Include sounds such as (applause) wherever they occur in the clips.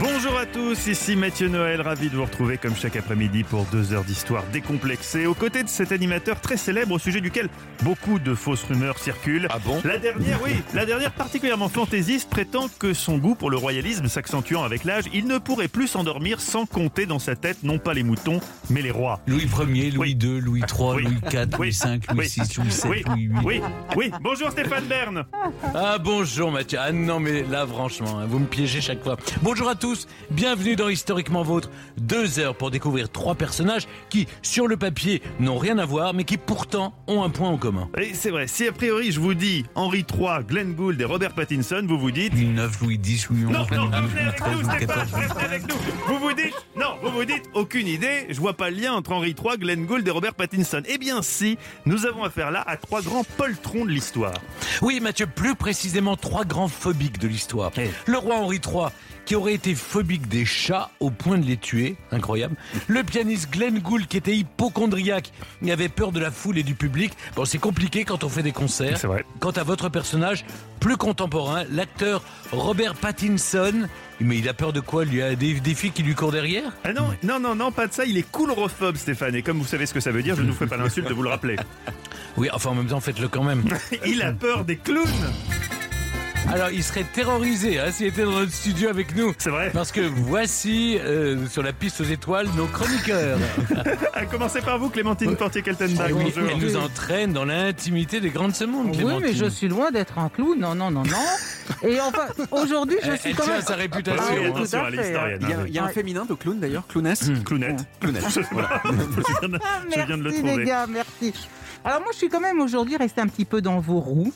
Bonjour à tous, ici Mathieu Noël, ravi de vous retrouver comme chaque après-midi pour deux heures d'histoire décomplexée, aux côtés de cet animateur très célèbre au sujet duquel beaucoup de fausses rumeurs circulent. Ah bon? La dernière, oui, (laughs) la dernière particulièrement fantaisiste prétend que son goût pour le royalisme s'accentuant avec l'âge, il ne pourrait plus s'endormir sans compter dans sa tête non pas les moutons, mais les rois. Louis Ier, Louis Oui. II, Louis III, Oui. Louis IV, Oui. Louis V, Louis Oui. VI, Louis VII, Oui, Louis VIII. oui, oui. Bonjour Stéphane Bern. Ah bonjour Mathieu. Ah non mais là franchement, hein, vous me piégez chaque fois. Bonjour à tous, bienvenue dans Historiquement Vôtre. Deux heures pour découvrir trois personnages qui, sur le papier, n'ont rien à voir, mais qui pourtant ont un point en commun. Et c'est vrai, si a priori je vous dis Henri III, Glenn Gould et Robert Pattinson, vous vous dites Louis IX, Louis X, Louis XI, Non, non, revenez avec nous, Stéphane, restez avec nous. Vous vous dites, non, vous vous dites, aucune idée, je vois pas le lien entre Henri III, Glenn Gould et Robert Pattinson. Eh bien si, nous avons affaire là à trois grands poltrons de l'histoire. Oui, Mathieu, plus précisément trois grands phobiques de l'histoire. Eh. Le roi Henri III, qui aurait été phobique des chats au point de les tuer, incroyable. Le pianiste Glenn Gould, qui était hypochondriaque, il avait peur de la foule et du public. Bon, c'est compliqué quand on fait des concerts. C'est vrai. Quant à votre personnage, plus contemporain, l'acteur Robert Pattinson, mais il a peur de quoi lui? A des, des filles qui lui courent derrière? Ah non, non, non, non, pas de ça, il est coulrophobe Stéphane, et comme vous savez ce que ça veut dire, je ne vous ferai pas l'insulte de vous le rappeler. Oui, enfin en même temps, faites-le quand même. (laughs) Il a peur des clowns Alors, il serait terrorisé hein, s'il était dans notre studio avec nous. C'est vrai. Parce que voici, euh, sur la piste aux étoiles, nos chroniqueurs. (laughs) À commencer par vous, Clémentine Portier-Kaltenbach, Ah oui, elle nous entraîne dans l'intimité des grandes ce monde, Oui, Clémentine. mais je suis loin d'être un clown. Non, non, non, non. Et enfin, aujourd'hui, je suis elle quand tient même. sa réputation. Ah oui, hein. attention, à historienne. Il y a, hein. il y a un féminin de clown d'ailleurs, clownesse. Clownette. Clownette. (laughs) Voilà. (laughs) je, viens de, je viens de le Merci trouver. les gars, merci. Alors moi, je suis quand même aujourd'hui resté un petit peu dans vos roues.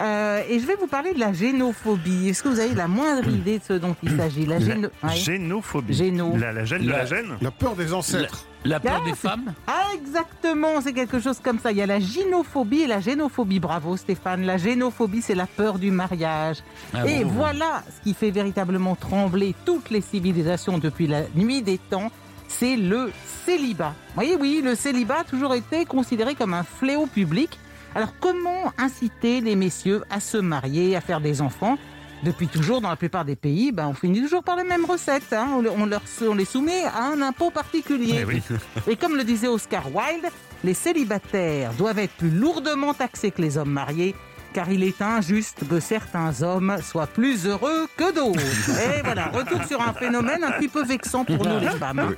Euh, et je vais vous parler de la génophobie. Est-ce que vous avez la moindre idée de ce dont il s'agit La géno... La Ouais. génophobie. Géno. La, la gêne de La- la gêne La peur des ancêtres. La peur Ah, des femmes Ah, exactement, c'est quelque chose comme ça. Il y a la gynophobie et la génophobie. Bravo Stéphane. La génophobie, c'est la peur du mariage. Ah et bon. voilà ce qui fait véritablement trembler toutes les civilisations depuis la nuit des temps, c'est le célibat. Oui, oui, le célibat a toujours été considéré comme un fléau public. Alors comment inciter les messieurs à se marier, à faire des enfants? Depuis toujours, dans la plupart des pays, ben, on finit toujours par les mêmes recettes. hein. On, le- on leur, on les soumet à un impôt particulier. Eh oui. (laughs) Et comme le disait Oscar Wilde, les célibataires doivent être plus lourdement taxés que les hommes mariés, car il est injuste que certains hommes soient plus heureux que d'autres. (laughs) Et voilà, retour sur un phénomène un petit peu vexant pour nous les femmes.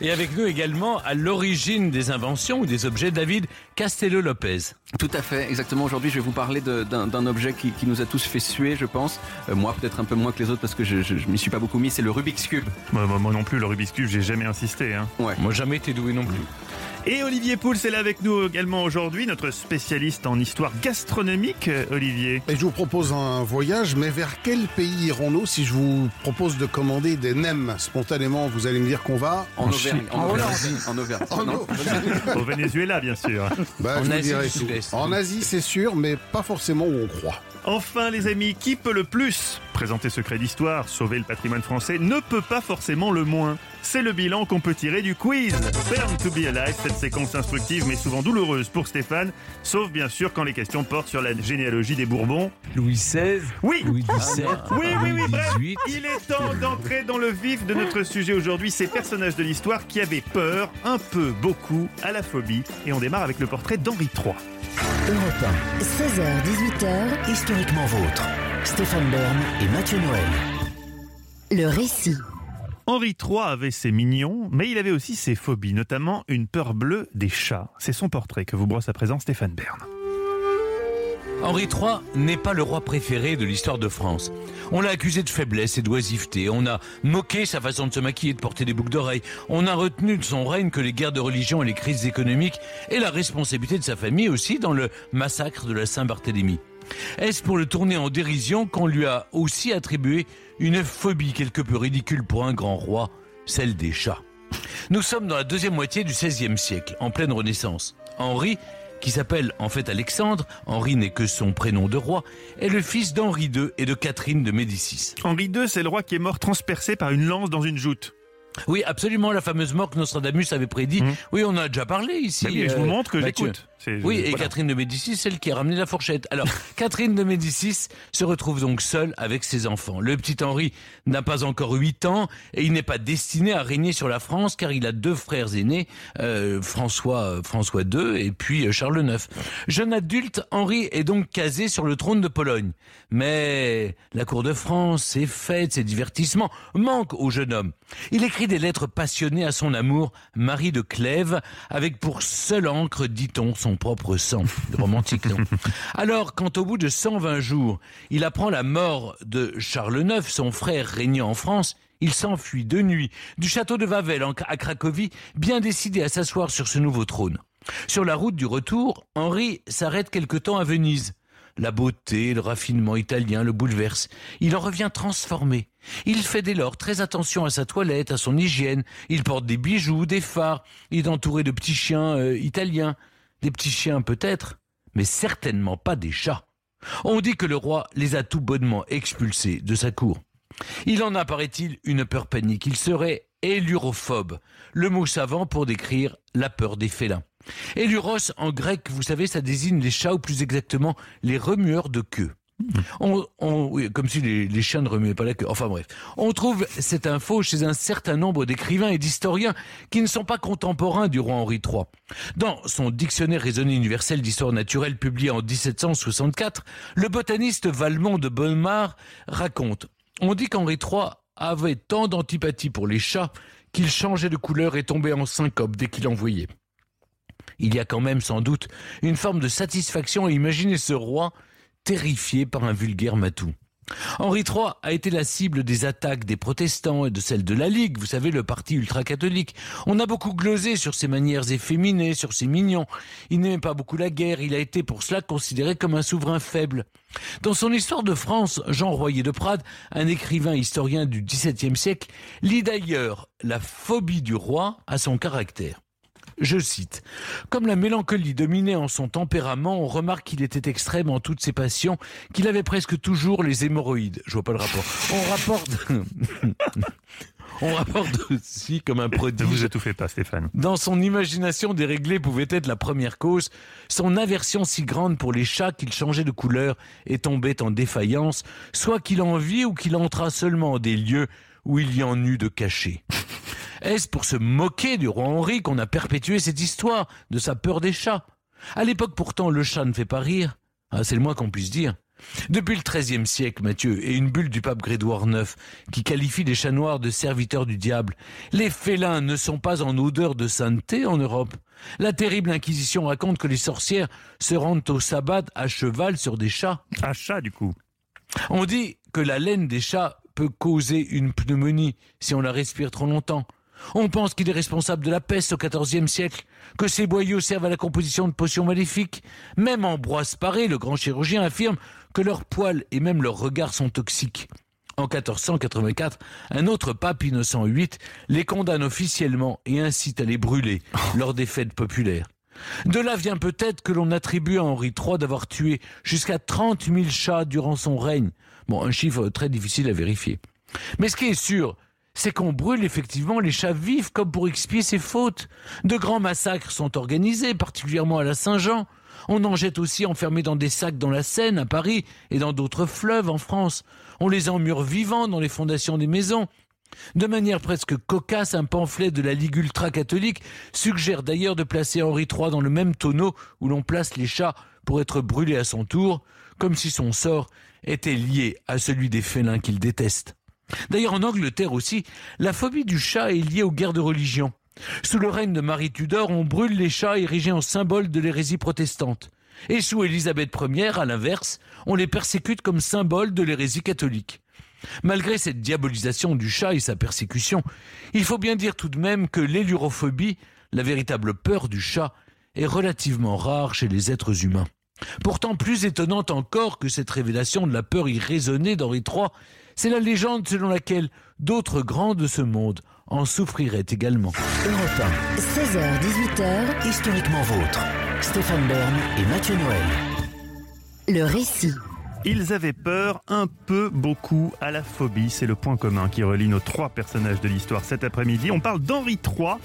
Et avec nous également, à l'origine des inventions ou des objets, David Castello-Lopez. Tout à fait, exactement. Aujourd'hui, je vais vous parler d'un objet qui, qui nous a tous fait suer, je pense. Euh, moi, peut-être un peu moins que les autres parce que je, je, je m'y suis pas beaucoup mis. C'est le Rubik's Cube. Moi, moi- moi non plus, le Rubik's Cube, j'ai jamais insisté. Hein. Moi, jamais été doué non plus. Et Olivier Pouls est là avec nous également aujourd'hui, notre spécialiste en histoire gastronomique, euh, Olivier. Et je vous propose un voyage, mais vers quel pays irons-nous si je vous propose de commander des nems spontanément Vous allez me dire qu'on va En, Auvergne. En, En Auvergne. Hollande. En Auvergne. Oh Non. non Au Venezuela, bien sûr. Bah, En Asie. En Asie, c'est sûr, mais pas forcément où on croit. Enfin, les amis, qui peut le plus présenter secret d'histoire, sauver le patrimoine français, ne peut pas forcément le moins. C'est le bilan qu'on peut tirer du quiz. Burn to be alive, cette séquence instructive mais souvent douloureuse pour Stéphane, sauf bien sûr quand les questions portent sur la généalogie des Bourbons. Louis XVI, Oui, Louis XVII, Oui, oui, oui, Louis bref. XVIII. Il est temps d'entrer dans le vif de notre sujet aujourd'hui, ces personnages de l'histoire qui avaient peur, un peu, beaucoup, à la phobie. Et on démarre avec le portrait d'Henri III. Europe 16h-18h, 1, historiquement vôtre. Stéphane Bern et Mathieu Noël. le récit. Henri III avait ses mignons, mais il avait aussi ses phobies, notamment une peur bleue des chats. C'est son portrait que vous brosse à présent Stéphane Bern. Henri III n'est pas le roi préféré de l'histoire de France. On l'a accusé de faiblesse et d'oisiveté, on a moqué sa façon de se maquiller et de porter des boucles d'oreilles, on a retenu de son règne que les guerres de religion et les crises économiques et la responsabilité de sa famille aussi dans le massacre de la Saint-Barthélemy. Est-ce pour le tourner en dérision qu'on lui a aussi attribué une phobie quelque peu ridicule pour un grand roi, celle des chats? Nous sommes dans la deuxième moitié du XVIe siècle, en pleine Renaissance. Henri, qui s'appelle en fait Alexandre, Henri n'est que son prénom de roi, est le fils d'Henri II et de Catherine de Médicis. Henri II, c'est le roi qui est mort transpercé par une lance dans une joute. Oui, absolument, la fameuse mort que Nostradamus avait prédit. Mhm. Oui, on a déjà parlé ici. Bah oui, je euh, vous montre que j'écoute. Oui, et voilà. Catherine de Médicis, celle qui a ramené la fourchette. Alors, (laughs) Catherine de Médicis se retrouve donc seule avec ses enfants. Le petit Henri n'a pas encore 8 ans et il n'est pas destiné à régner sur la France car il a deux frères aînés, euh, François, François II et puis euh, Charles IX. Jeune adulte, Henri est donc casé sur le trône de Pologne. Mais la cour de France, ses fêtes, ses divertissements manquent au jeune homme. Il écrit des lettres passionnées à son amour, Marie de Clèves, avec pour seule encre, dit-on, son propre sang. Romantique, non Alors, quand au bout de 120 jours, il apprend la mort de Charles IX, son frère régnant en France, il s'enfuit de nuit du château de en- à Cracovie, bien décidé à s'asseoir sur ce nouveau trône. Sur la route du retour, Henri s'arrête quelque temps à Venise. La beauté, le raffinement italien le bouleverse. Il en revient transformé. Il fait dès lors très attention à sa toilette, à son hygiène. Il porte des bijoux, des phares. Il est entouré de petits chiens euh, italiens. Des petits chiens peut-être, mais certainement pas des chats. On dit que le roi les a tout bonnement expulsés de sa cour. Il en a, paraît-il, une peur panique. Il serait élurophobe, le mot savant pour décrire la peur des félins. Éluros, en grec, vous savez, ça désigne les chats, ou plus exactement, les remueurs de queue. On, comme si les, les chiens ne remuaient pas la queue. Enfin bref, on trouve cette info chez un certain nombre d'écrivains et d'historiens qui ne sont pas contemporains du roi Henri III. Dans son dictionnaire raisonné universel d'histoire naturelle publié en 1764, le botaniste Valmont de Bonnemar raconte On dit qu'Henri III avait tant d'antipathie pour les chats qu'il changeait de couleur et tombait en syncope dès qu'il en voyait. Il y a quand même sans doute une forme de satisfaction à imaginer ce roi terrifié par un vulgaire matou. Henri III a été la cible des attaques des protestants et de celles de la Ligue, vous savez, le parti ultra-catholique. On a beaucoup glosé sur ses manières efféminées, sur ses mignons. Il n'aimait pas beaucoup la guerre, il a été pour cela considéré comme un souverain faible. Dans son histoire de France, Jean Royer de Prade, un écrivain historien du XVIIe siècle, lit d'ailleurs la phobie du roi à son caractère. Je cite. Comme la mélancolie dominait en son tempérament, on remarque qu'il était extrême en toutes ses passions, qu'il avait presque toujours les hémorroïdes. Je vois pas le rapport. On rapporte, (laughs) on rapporte aussi comme un Ne vous étouffez pas, Stéphane. Dans son imagination déréglée pouvait être la première cause, son aversion si grande pour les chats qu'il changeait de couleur et tombait en défaillance, soit qu'il en vit ou qu'il entra seulement en des lieux où il y en eut de cachés. Est-ce pour se moquer du roi Henri qu'on a perpétué cette histoire de sa peur des chats? À l'époque pourtant, le chat ne fait pas rire. Ah, c'est le moins qu'on puisse dire. Depuis le XIIIe siècle, Mathieu, et une bulle du pape Grégoire IX qui qualifie les chats noirs de serviteurs du diable, les félins ne sont pas en odeur de sainteté en Europe. La terrible Inquisition raconte que les sorcières se rendent au sabbat à cheval sur des chats. Un chat, du coup. On dit que la laine des chats peut causer une pneumonie si on la respire trop longtemps. On pense qu'il est responsable de la peste au XIVe siècle, que ces boyaux servent à la composition de potions maléfiques. Même Ambroise Paré, le grand chirurgien, affirme que leurs poils et même leurs regards sont toxiques. En 1484, un autre pape Innocent VIII les condamne officiellement et incite à les brûler (laughs) lors des fêtes populaires. De là vient peut-être que l'on attribue à Henri III d'avoir tué jusqu'à 30 000 chats durant son règne. Bon, un chiffre très difficile à vérifier. Mais ce qui est sûr, c'est qu'on brûle effectivement les chats vifs comme pour expier ses fautes. De grands massacres sont organisés, particulièrement à la Saint-Jean. On en jette aussi enfermés dans des sacs dans la Seine, à Paris, et dans d'autres fleuves en France. On les emmure vivants dans les fondations des maisons. De manière presque cocasse, un pamphlet de la Ligue ultra-catholique suggère d'ailleurs de placer Henri III dans le même tonneau où l'on place les chats pour être brûlés à son tour, comme si son sort était lié à celui des félins qu'il déteste. D'ailleurs, en Angleterre aussi, la phobie du chat est liée aux guerres de religion. Sous le règne de Marie Tudor, on brûle les chats érigés en symbole de l'hérésie protestante. Et sous Élisabeth Ier, à l'inverse, on les persécute comme symbole de l'hérésie catholique. Malgré cette diabolisation du chat et sa persécution, il faut bien dire tout de même que l'élurophobie, la véritable peur du chat, est relativement rare chez les êtres humains. Pourtant, plus étonnante encore que cette révélation de la peur irraisonnée d'Henri III, c'est la légende selon laquelle d'autres grands de ce monde en souffriraient également. Europe 16h, 18h, 1, historiquement vôtre. Stéphane Bern et Mathieu Noël. Le récit. Ils avaient peur un peu beaucoup à la phobie. C'est le point commun qui relie nos trois personnages de l'histoire cet après-midi. On parle d'Henri III.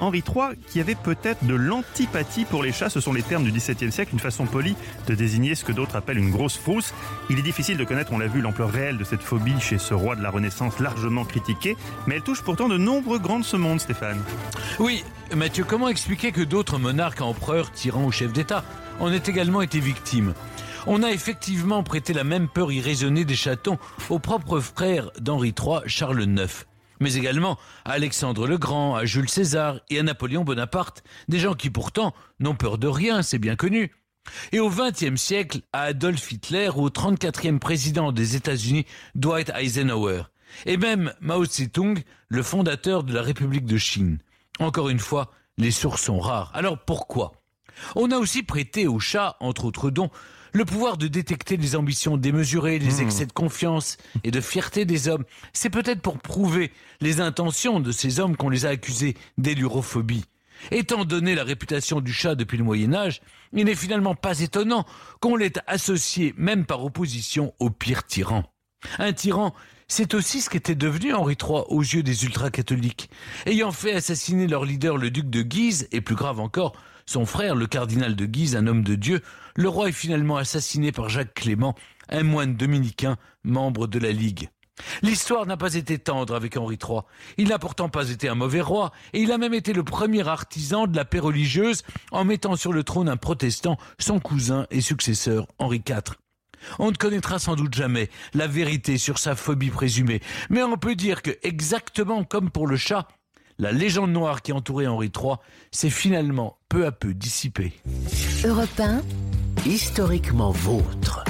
Henri III qui avait peut-être de l'antipathie pour les chats. Ce sont les termes du XVIIe siècle, une façon polie de désigner ce que d'autres appellent une grosse frousse. Il est difficile de connaître, on l'a vu, l'ampleur réelle de cette phobie chez ce roi de la Renaissance largement critiqué. Mais elle touche pourtant de nombreux grands de ce monde, Stéphane. Oui, Mathieu, comment expliquer que d'autres monarques, empereurs, tyrans ou chefs d'État en aient également été victimes? On a effectivement prêté la même peur irraisonnée des chatons aux propres frères d'Henri III, Charles IX, mais également à Alexandre le Grand, à Jules César et à Napoléon Bonaparte, des gens qui pourtant n'ont peur de rien, c'est bien connu. Et au XXe siècle, à Adolf Hitler ou au 34e président des États-Unis, Dwight Eisenhower. Et même Mao Zedong, le fondateur de la République de Chine. Encore une fois, les sources sont rares. Alors pourquoi? On a aussi prêté aux chats, entre autres dons, le pouvoir de détecter les ambitions démesurées, les excès de confiance et de fierté des hommes, c'est peut-être pour prouver les intentions de ces hommes qu'on les a accusés d'élurophobie. Étant donné la réputation du chat depuis le Moyen Âge, il n'est finalement pas étonnant qu'on l'ait associé, même par opposition, au pire tyran. Un tyran, c'est aussi ce qu'était devenu Henri III aux yeux des ultra-catholiques, ayant fait assassiner leur leader le duc de Guise, et plus grave encore, son frère, le cardinal de Guise, un homme de Dieu, le roi est finalement assassiné par Jacques Clément, un moine dominicain, membre de la Ligue. L'histoire n'a pas été tendre avec Henri III. Il n'a pourtant pas été un mauvais roi, et il a même été le premier artisan de la paix religieuse en mettant sur le trône un protestant, son cousin et successeur Henri IV. On ne connaîtra sans doute jamais la vérité sur sa phobie présumée, mais on peut dire que, exactement comme pour le chat, la légende noire qui entourait Henri III s'est finalement peu à peu dissipée. Europe 1, Historiquement vôtre.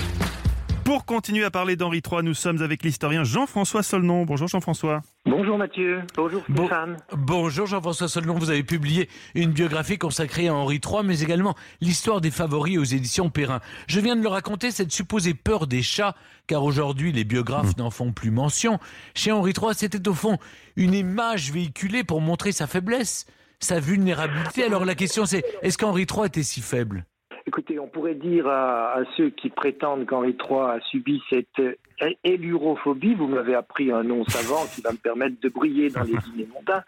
Pour continuer à parler d'Henri III, nous sommes avec l'historien Jean-François Solnon. Bonjour Jean-François. Bonjour Mathieu, bonjour Bon- Stéphane. Bonjour Jean-François Solon, vous avez publié une biographie consacrée à Henri III, mais également l'histoire des favoris aux éditions Perrin. Je viens de le raconter, cette supposée peur des chats, car aujourd'hui les biographes n'en font plus mention. Chez Henri III, c'était au fond une image véhiculée pour montrer sa faiblesse, sa vulnérabilité. Alors la question c'est, est-ce qu'Henri III était si faible? Écoutez, on pourrait dire à, à ceux qui prétendent qu'Henri III a subi cette euh, élurophobie, vous m'avez appris un nom savant qui va me permettre de briller dans les (laughs) dîners mondains,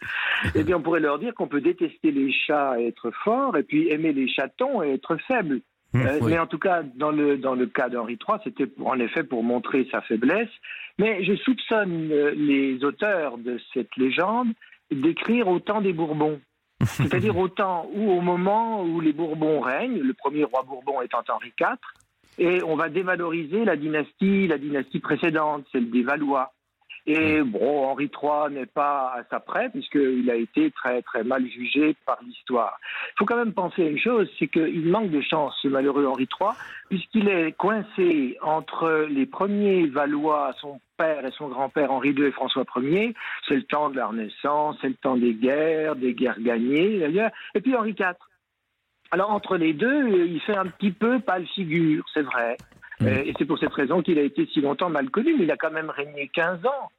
eh bien on pourrait leur dire qu'on peut détester les chats et être fort, et puis aimer les chatons et être faible. Euh, oui. Mais en tout cas, dans le, dans le cas d'Henri III, c'était en effet pour montrer sa faiblesse. Mais je soupçonne euh, les auteurs de cette légende d'écrire au temps des Bourbons. C'est-à-dire au temps où, au moment où les Bourbons règnent, le premier roi Bourbon étant Henri IV, et on va dévaloriser la dynastie, la dynastie précédente, celle des Valois. Et bon, Henri III n'est pas à sa près, puisqu'il a été très très mal jugé par l'histoire. Il faut quand même penser à une chose, c'est qu'il manque de chance, ce malheureux Henri III, puisqu'il est coincé entre les premiers Valois, son père et son grand-père Henri II et François Ier. C'est le temps de la Renaissance, c'est le temps des guerres, des guerres gagnées, d'ailleurs, et puis Henri IV. Alors entre les deux, il fait un petit peu pâle figure, c'est vrai. Euh, Et c'est pour cette raison qu'il a été si longtemps mal connu, mais il a quand même régné 15 ans.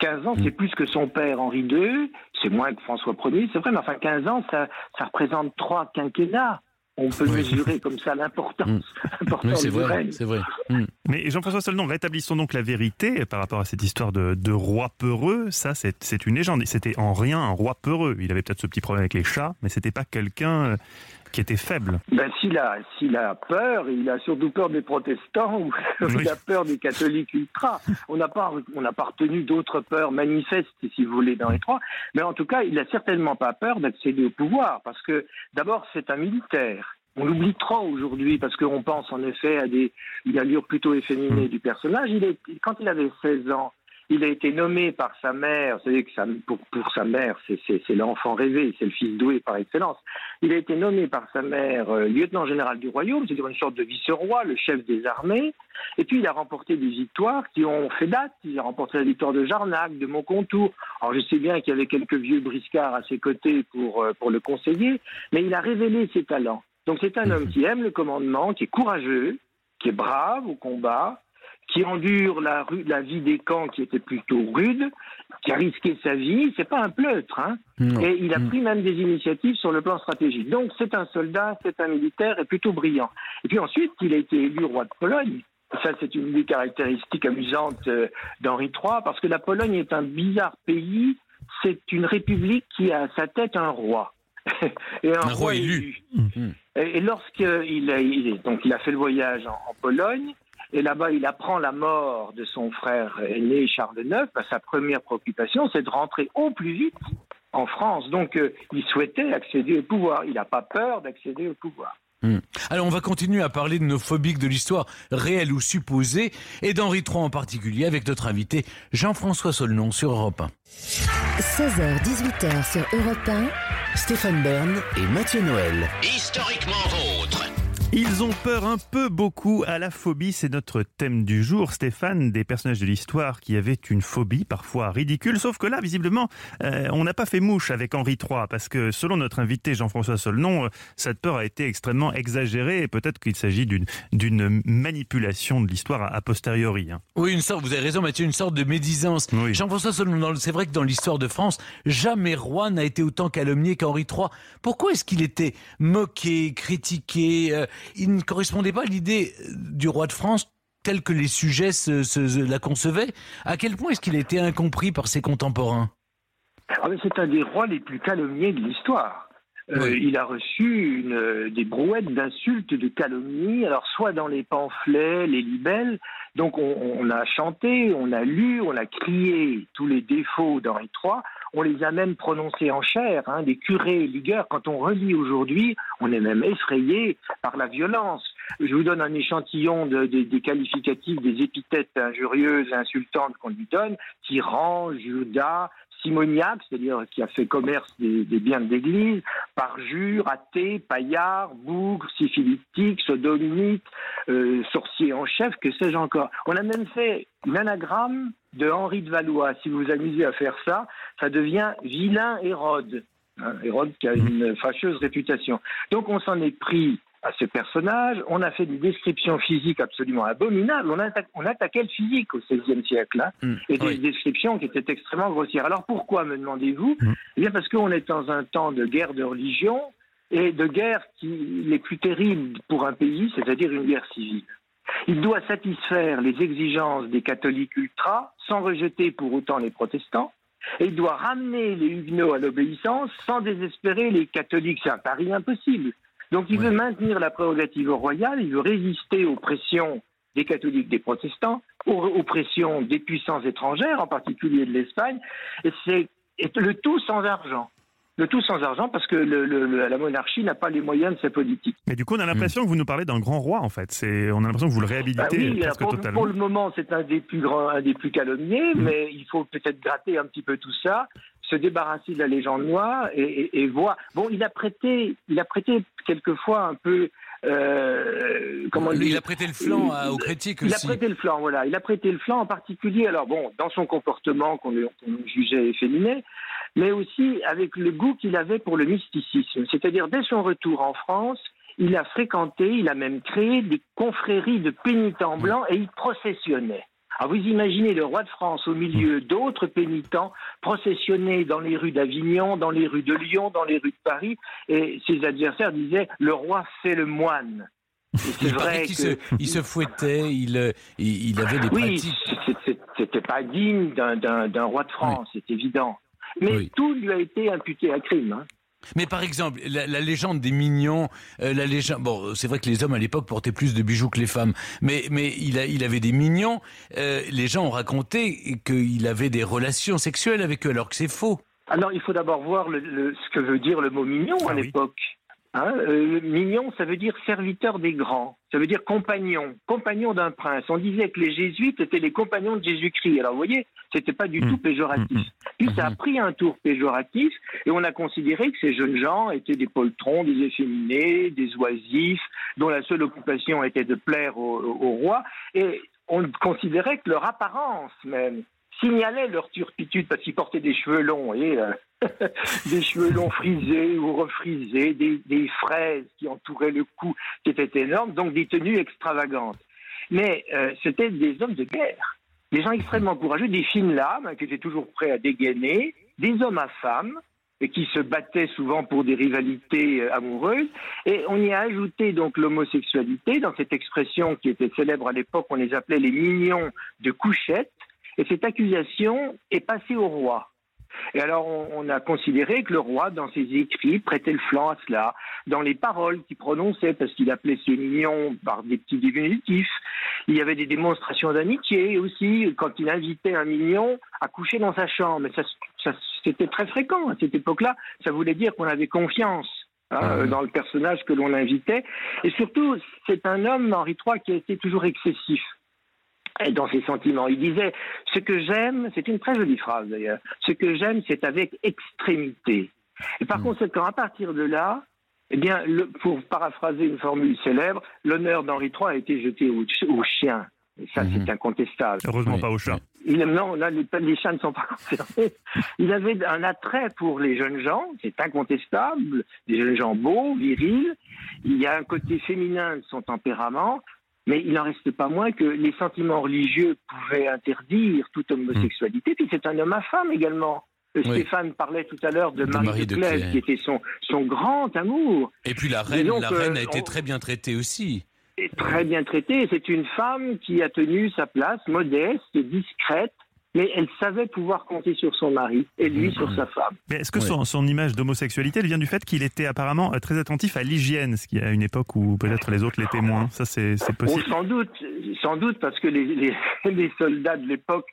15 ans, c'est plus que son père Henri II, c'est moins que François Ier, c'est vrai, mais enfin 15 ans, ça, ça représente trois quinquennats. On peut Oui. mesurer comme ça l'importance, Oui, l'importance c'est vrai, c'est vrai. Hmm. Mais Jean-François Solnon, rétablissons donc la vérité par rapport à cette histoire de, de roi peureux. Ça, c'est c'est une légende. C'était en rien un roi peureux. Il avait peut-être ce petit problème avec les chats, mais c'était pas quelqu'un euh, qui était faible. Ben, s'il a, s'il a peur, il a surtout peur des protestants ou Oui. il a peur des catholiques ultra. On n'a pas, on n'a pas retenu d'autres peurs manifestes, si vous voulez, dans les trois. Mais en tout cas, il a certainement pas peur d'accéder au pouvoir parce que d'abord, c'est un militaire. On l'oublie trop aujourd'hui parce qu'on pense en effet à des, une allure plutôt efféminée du personnage. Il est, quand il avait 16 ans, il a été nommé par sa mère, vous savez que pour, pour sa mère, c'est- l'enfant rêvé, c'est le fils doué par excellence. Il a été nommé par sa mère euh, lieutenant général du royaume, c'est-à-dire une sorte de vice-roi, le chef des armées. Et puis il a remporté des victoires qui ont fait date. Il a remporté la victoire de Jarnac, de Montcontour. Alors je sais bien qu'il y avait quelques vieux briscards à ses côtés pour, euh, pour le conseiller, mais il a révélé ses talents. Donc c'est un homme qui aime le commandement, qui est courageux, qui est brave au combat, qui endure la, vie des camps qui était plutôt rude, qui a risqué sa vie, c'est pas un pleutre, hein. Et il a Mm. pris même des initiatives sur le plan stratégique. Donc c'est un soldat, c'est un militaire et plutôt brillant. Et puis ensuite, il a été élu roi de Pologne. Ça, c'est une des caractéristiques amusantes euh, d'Henri III, parce que la Pologne est un bizarre pays. C'est une république qui a à sa tête un roi. (laughs) et un, Un roi élu. Mhm. Et, et lorsqu'il a, il est- donc il a fait le voyage en, en Pologne, et là-bas il apprend la mort de son frère aîné Charles IX, bah, sa première préoccupation c'est de rentrer au plus vite en France. Donc euh, il souhaitait accéder au pouvoir. Il n'a pas peur d'accéder au pouvoir. Alors on va continuer à parler de nos phobiques de l'histoire, réelles ou supposées, et d'Henri III en particulier, avec notre invité Jean-François Solnon sur Europe 1. 16h-18h sur Europe 1. Stéphane Bern et Mathieu Noël. Historiquement vôtre. Ils ont peur un peu beaucoup à la phobie, c'est notre thème du jour. Stéphane, des personnages de l'histoire qui avaient une phobie parfois ridicule, sauf que là, visiblement, euh, on n'a pas fait mouche avec Henri III, parce que selon notre invité Jean-François Solnon, euh, cette peur a été extrêmement exagérée, et peut-être qu'il s'agit d'une manipulation de l'histoire a, a posteriori. hein. Oui, une sorte, vous avez raison Mathieu, une sorte de médisance. Oui. Jean-François Solnon, c'est vrai que dans l'histoire de France, jamais roi n'a été autant calomnié qu'Henri III. Pourquoi est-ce qu'il était moqué, critiqué euh, Il ne correspondait pas à l'idée euh, du roi de France telle que les sujets se, se- se- la concevaient. À quel point est-ce qu'il a été incompris par ses contemporains? Ah, c'est un des rois les plus calomniés de l'histoire. Euh. Il a reçu une, euh, des brouettes d'insultes, de calomnies, alors soit dans les pamphlets, les libelles, donc on, on a chanté, on a lu, on a crié tous les défauts d'Henri III, on les a même prononcés en chair, hein, des curés ligueurs. Quand on relit aujourd'hui, on est même effrayé par la violence. Je vous donne un échantillon de- de- des qualificatifs, des épithètes injurieuses et insultantes qu'on lui donne. Tyran, Judas, simoniaque, c'est-à-dire qui a fait commerce des, des biens de l'Église, parjure, athée, paillard, bougre, syphilitique, sodomite, euh, sorcier en chef, que sais-je encore. On a même fait une anagramme de Henri de Valois. Si vous vous amusez à faire ça, ça devient vilain Hérode. Hein, Hérode qui a une fâcheuse réputation. Donc on s'en est pris à ce personnage, on a fait des descriptions physiques absolument abominables, on, atta- on attaquait le physique au XVIe siècle. hein Hmm, et des oui. descriptions qui étaient extrêmement grossières. Alors pourquoi, me demandez-vous? Mhm. Eh bien parce qu'on est dans un temps de guerre de religion et de guerre qui les plus terribles pour un pays, c'est-à-dire une guerre civile. Il doit satisfaire les exigences des catholiques ultras sans rejeter pour autant les protestants. Et il doit ramener les huguenots à l'obéissance sans désespérer les catholiques. C'est un pari impossible. Donc il veut maintenir la prérogative royale, il veut résister aux pressions des catholiques, des protestants, aux, aux pressions des puissances étrangères, en particulier de l'Espagne, et c'est le tout sans argent. Le tout sans argent parce que le- le- le- la monarchie n'a pas les moyens de sa politique. Mais du coup, on a l'impression que vous nous parlez d'un grand roi, en fait. C'est, on a l'impression que vous le réhabilitez Ah oui, alors presque pour, totalement. pour le moment, c'est un des plus grands, un des plus calomniés, mais il faut peut-être gratter un petit peu tout ça, se débarrasser de la légende noire et, et- et voir. Bon, il a prêté, il a prêté quelquefois un peu. euh, comment il dire a prêté le flanc à- aux critiques Il a aussi. prêté le flanc, voilà. Il a prêté le flanc en particulier, alors bon, dans son comportement qu'on qu'on jugeait efféminé, mais aussi avec le goût qu'il avait pour le mysticisme. C'est-à-dire, dès son retour en France, il a fréquenté, il a même créé des confréries de pénitents blancs et il processionnait. Alors vous imaginez le roi de France au milieu d'autres pénitents processionner dans les rues d'Avignon, dans les rues de Lyon, dans les rues de Paris, et ses adversaires disaient le roi fait le moine. C'est vrai qu'il que se, il se fouettait, il, euh, il, avait des oui, pratiques. c'était pas digne d'un- roi de France, c'est évident. Mais Oui. tout lui a été imputé à crime. hein. Mais par exemple, la, la légende des mignons, euh, la légende. Bon, c'est vrai que les hommes à l'époque portaient plus de bijoux que les femmes, mais mais il a, il avait des mignons. euh, les gens ont raconté qu'il avait des relations sexuelles avec eux, alors que c'est faux. Alors, il faut d'abord voir le- le- ce que veut dire le mot mignon Ah à oui. l'époque. Hein, euh, mignon, ça veut dire serviteur des grands, ça veut dire compagnon, compagnon d'un prince. On disait que les jésuites étaient les compagnons de Jésus-Christ. Alors, vous voyez, c'était pas du Mm. tout péjoratif. Mm, Puis ça a pris un tour péjoratif et on a considéré que ces jeunes gens étaient des poltrons, des efféminés, des oisifs, dont la seule occupation était de plaire au, au roi. Et on considérait que leur apparence même signalait leur turpitude parce qu'ils portaient des cheveux longs et euh, (laughs) des cheveux longs frisés ou refrisés, des, des fraises qui entouraient le cou qui étaient énormes, donc des tenues extravagantes. Mais euh, c'était des hommes de guerre. des gens extrêmement courageux, des fines lames qui étaient toujours prêts à dégainer, des hommes à femmes et qui se battaient souvent pour des rivalités euh, amoureuses. Et on y a ajouté donc l'homosexualité dans cette expression qui était célèbre à l'époque, on les appelait les mignons de couchette. Et cette accusation est passée au roi. Et alors, on, a considéré que le roi, dans ses écrits, prêtait le flanc à cela, dans les paroles qu'il prononçait, parce qu'il appelait ses mignons par des petits diminutifs. Il y avait des démonstrations d'amitié aussi, quand il invitait un mignon à coucher dans sa chambre. Ça, ça c'était très fréquent à cette époque-là. Ça voulait dire qu'on avait confiance. Hein, dans le personnage que l'on invitait. Et surtout, c'est un homme, Henri III, qui a été toujours excessif dans ses sentiments. Il disait Ce que j'aime, c'est une très jolie phrase d'ailleurs, ce que j'aime, c'est avec extrémité. Et par conséquent, à partir de là, eh bien, le, pour paraphraser une formule célèbre, l'honneur d'Henri III a été jeté au, au chien. Et ça, c'est incontestable. Heureusement pas au chat. Il, non, là, les, les chats ne sont pas (laughs) concernés. Il avait un attrait pour les jeunes gens, c'est incontestable, des jeunes gens beaux, virils. Il y a un côté féminin de son tempérament. Mais il n'en reste pas moins que les sentiments religieux pouvaient interdire toute homosexualité. Puis c'est un homme à femme également. Euh, Oui. Stéphane parlait tout à l'heure de, De Marie, Marie de Clèves, qui était son, son grand amour. Et puis la reine, donc, la euh, reine a été on- très bien traitée aussi. Et très bien traitée. C'est une femme qui a tenu sa place, modeste, discrète, mais elle savait pouvoir compter sur son mari et lui sur sa femme. Mais est-ce que Ouais. son, son image d'homosexualité elle vient du fait qu'il était apparemment euh, très attentif à l'hygiène, ce qui à une époque où peut-être les autres l'étaient moins Ça, c'est Bon, possible. sans doute, sans doute parce que les, les, (laughs) les soldats de l'époque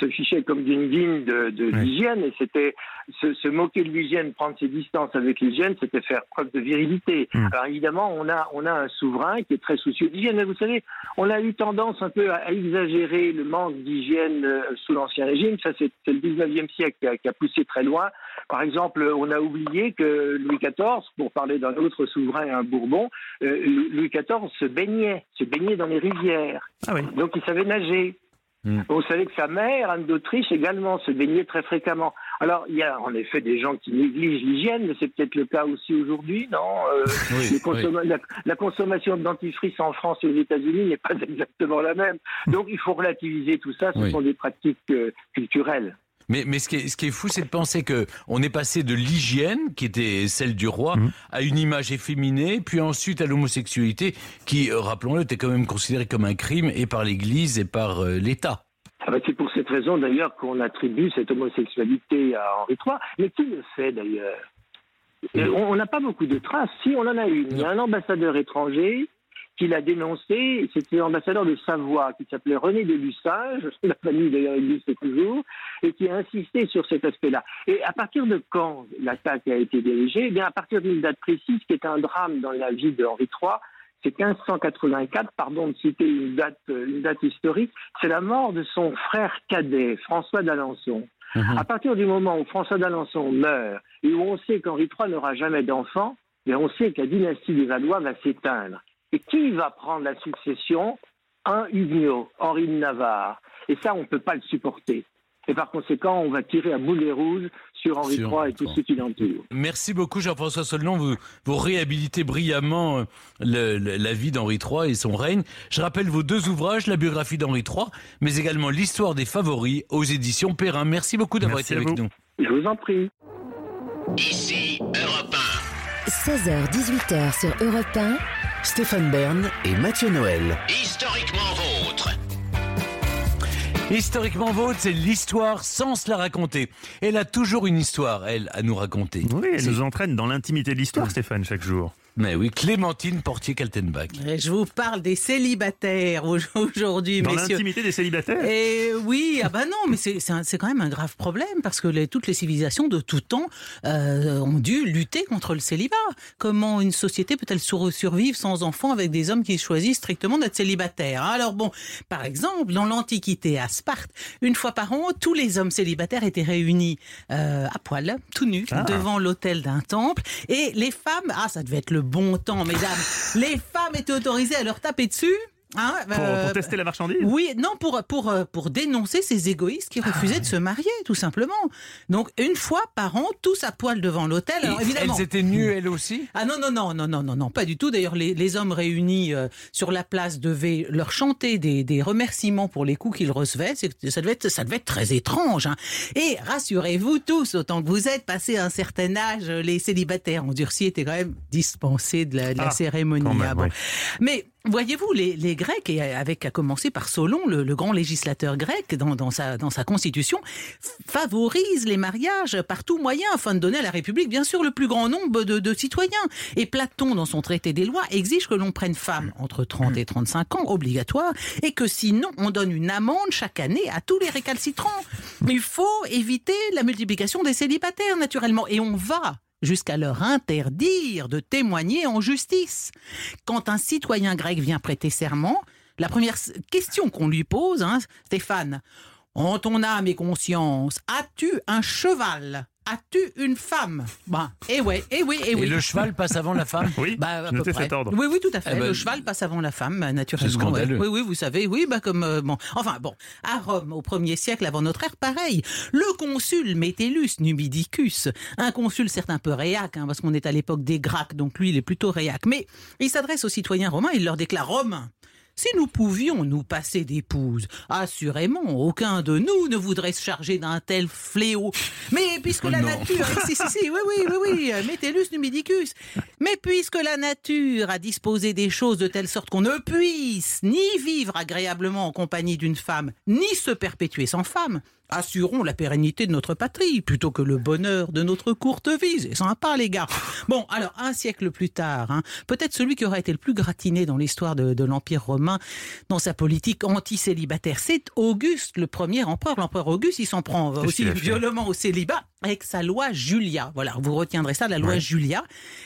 se fichaient comme d'une digne de, de Oui. l'hygiène et c'était se, se moquer de l'hygiène, prendre ses distances avec l'hygiène, c'était faire preuve de virilité. Mm. Alors évidemment, on a on a un souverain qui est très soucieux d'hygiène. Mais vous savez, on a eu tendance un peu à, à exagérer le manque d'hygiène euh, sous l'ancien régime. Ça, c'est c'est le 19e siècle qui a, qui a poussé très loin. Par exemple, on a oublié que Louis XIV, pour parler d'un autre souverain, un Bourbon, euh, Louis XIV se baignait, se baignait dans les rivières. Ah oui. Donc il savait nager. Mm. On savait que sa mère, Anne d'Autriche, également se baignait très fréquemment. Alors il y a en effet des gens qui négligent l'hygiène, mais c'est peut-être le cas aussi aujourd'hui, non Euh, (laughs) Oui, la, la consommation de dentifrice en France et aux États-Unis n'est pas (laughs) exactement la même. Donc il faut relativiser tout ça. Ce Oui. sont des pratiques euh, culturelles. Mais, mais ce, qui est, ce qui est fou, c'est de penser que on est passé de l'hygiène, qui était celle du roi, Mhm. à une image efféminée, puis ensuite à l'homosexualité, qui, euh, rappelons-le, était quand même considérée comme un crime et par l'Église et par euh, l'État. Ah bah, c'est pour cette raison d'ailleurs qu'on attribue cette homosexualité à Henri III. Mais qui le fait d'ailleurs? Euh, On on n'a pas beaucoup de traces. Si, on en a une. Il y a un ambassadeur étranger qui l'a dénoncé. C'était l'ambassadeur de Savoie qui s'appelait René de Lussage. (laughs) La famille d'ailleurs existe toujours. Et qui a insisté sur cet aspect-là. Et à partir de quand l'attaque a été dirigée? Eh bien, à partir d'une date précise qui est un drame dans la vie de Henri III. C'est 1584, pardon de citer une date, euh, une date historique, c'est la mort de son frère cadet, François d'Alençon. À partir du moment où François d'Alençon meurt et où on sait qu'Henri III n'aura jamais d'enfant, mais on sait que la dynastie des Valois va s'éteindre. Et qui va prendre la succession? Un Huguenot, Henri de Navarre. Et ça, on ne peut pas le supporter. Et par conséquent, on va tirer à boulet rouge sur Henri Sur III et tout ce qui l'entoure. Merci beaucoup Jean-François Solnon, vous, vous réhabilitez brillamment euh, le- le- la vie d'Henri III et son règne. Je rappelle vos deux ouvrages, la biographie d'Henri III, mais également l'histoire des favoris aux éditions Perrin. Merci beaucoup d'avoir été avec vous. nous. Je vous en prie. Ici Europe 1. 16h-18h sur Europe 1. Stéphane Bern et Mathieu Noël. Historiquement vôtre. Historiquement vôtre, c'est l'histoire sans se la raconter. Elle a toujours une histoire, elle, à nous raconter. Oui, elle nous entraîne dans l'intimité de l'histoire, Stéphane, chaque jour. Mais oui, Clémentine Portier-Kaltenbach. Je vous parle des célibataires au- (laughs) aujourd'hui, Dans messieurs. l'intimité des célibataires? Et oui, ah bah non, mais c'est c'est un- c'est quand même un grave problème parce que les- toutes les civilisations de tout temps euh, ont dû lutter contre le célibat. Comment une société peut-elle sur- survivre sans enfants avec des hommes qui choisissent strictement d'être célibataires Alors bon, par exemple, dans l'Antiquité à Sparte, une fois par an, tous les hommes célibataires étaient réunis euh, à poil, tout nus, Ah. devant l'autel d'un temple, et les femmes, ah ça devait être le bon temps, mesdames, les femmes étaient autorisées à leur taper dessus Hein, Pour, euh, pour tester la marchandise? Oui, non, pour, pour, euh, pour dénoncer ces égoïstes qui refusaient de se marier, tout simplement. Donc, une fois par an, tous à poil devant l'hôtel. Alors, évidemment. Elles étaient nues, elles aussi? Ah non, non, non, non, non, non, non, pas du tout. D'ailleurs, les, les hommes réunis euh, sur la place devaient leur chanter des, des remerciements pour les coups qu'ils recevaient. C'est- Ça devait, être, ça devait être très étrange. hein. Et rassurez-vous tous, autant que vous êtes, passé un certain âge, les célibataires endurcis étaient quand même dispensés de la, de la Ah, cérémonie. quand même, Ah bon. oui. Mais voyez-vous, les, les Grecs, et avec à commencer par Solon, le, le grand législateur grec, dans, dans sa, dans sa constitution, f- favorise les mariages par tout moyen afin de donner à la République, bien sûr, le plus grand nombre de, de citoyens. Et Platon, dans son traité des lois, exige que l'on prenne femme entre 30 et 35 ans, obligatoire, et que sinon, on donne une amende chaque année à tous les récalcitrants. Il faut éviter la multiplication des célibataires, naturellement. Et on va jusqu'à leur interdire de témoigner en justice. Quand un citoyen grec vient prêter serment, la première question qu'on lui pose, hein, Stéphane, en ton âme et conscience, as-tu un cheval? As-tu une femme? Ben, eh ouais, eh oui, eh Et oui. le cheval passe avant la femme? Oui, Bah, à peu près. cet ordre. Oui, oui, tout à fait. Eh ben, le cheval passe avant la femme, euh, naturellement. C'est scandaleux. ouais. Oui, oui, vous savez, oui, bah comme euh, bon. Enfin bon, à Rome, au 1er siècle avant notre ère, pareil. Le consul Metellus Numidicus, un consul certes un peu réac, hein, parce qu'on est à l'époque des Gracques, donc lui, il est plutôt réac. Mais il s'adresse aux citoyens romains, il leur déclare Romains. Si nous pouvions nous passer d'épouse, assurément, aucun de nous ne voudrait se charger d'un tel fléau. Mais puisque la Non. nature, si, si, si, oui, oui, oui, oui, euh, Metellus numidicus. Mais puisque la nature a disposé des choses de telle sorte qu'on ne puisse ni vivre agréablement en compagnie d'une femme, ni se perpétuer sans femme, assurons la pérennité de notre patrie plutôt que le bonheur de notre courte vie. C'est sympa, les gars. Bon, alors, un siècle plus tard, hein, peut-être celui qui aura été le plus gratiné dans l'histoire de, de l'Empire romain dans sa politique anti-célibataire, c'est Auguste, le premier empereur. L'empereur Auguste, il s'en prend aussi violemment au célibat avec sa loi Julia. Voilà, vous retiendrez ça, la loi Ouais. Julia.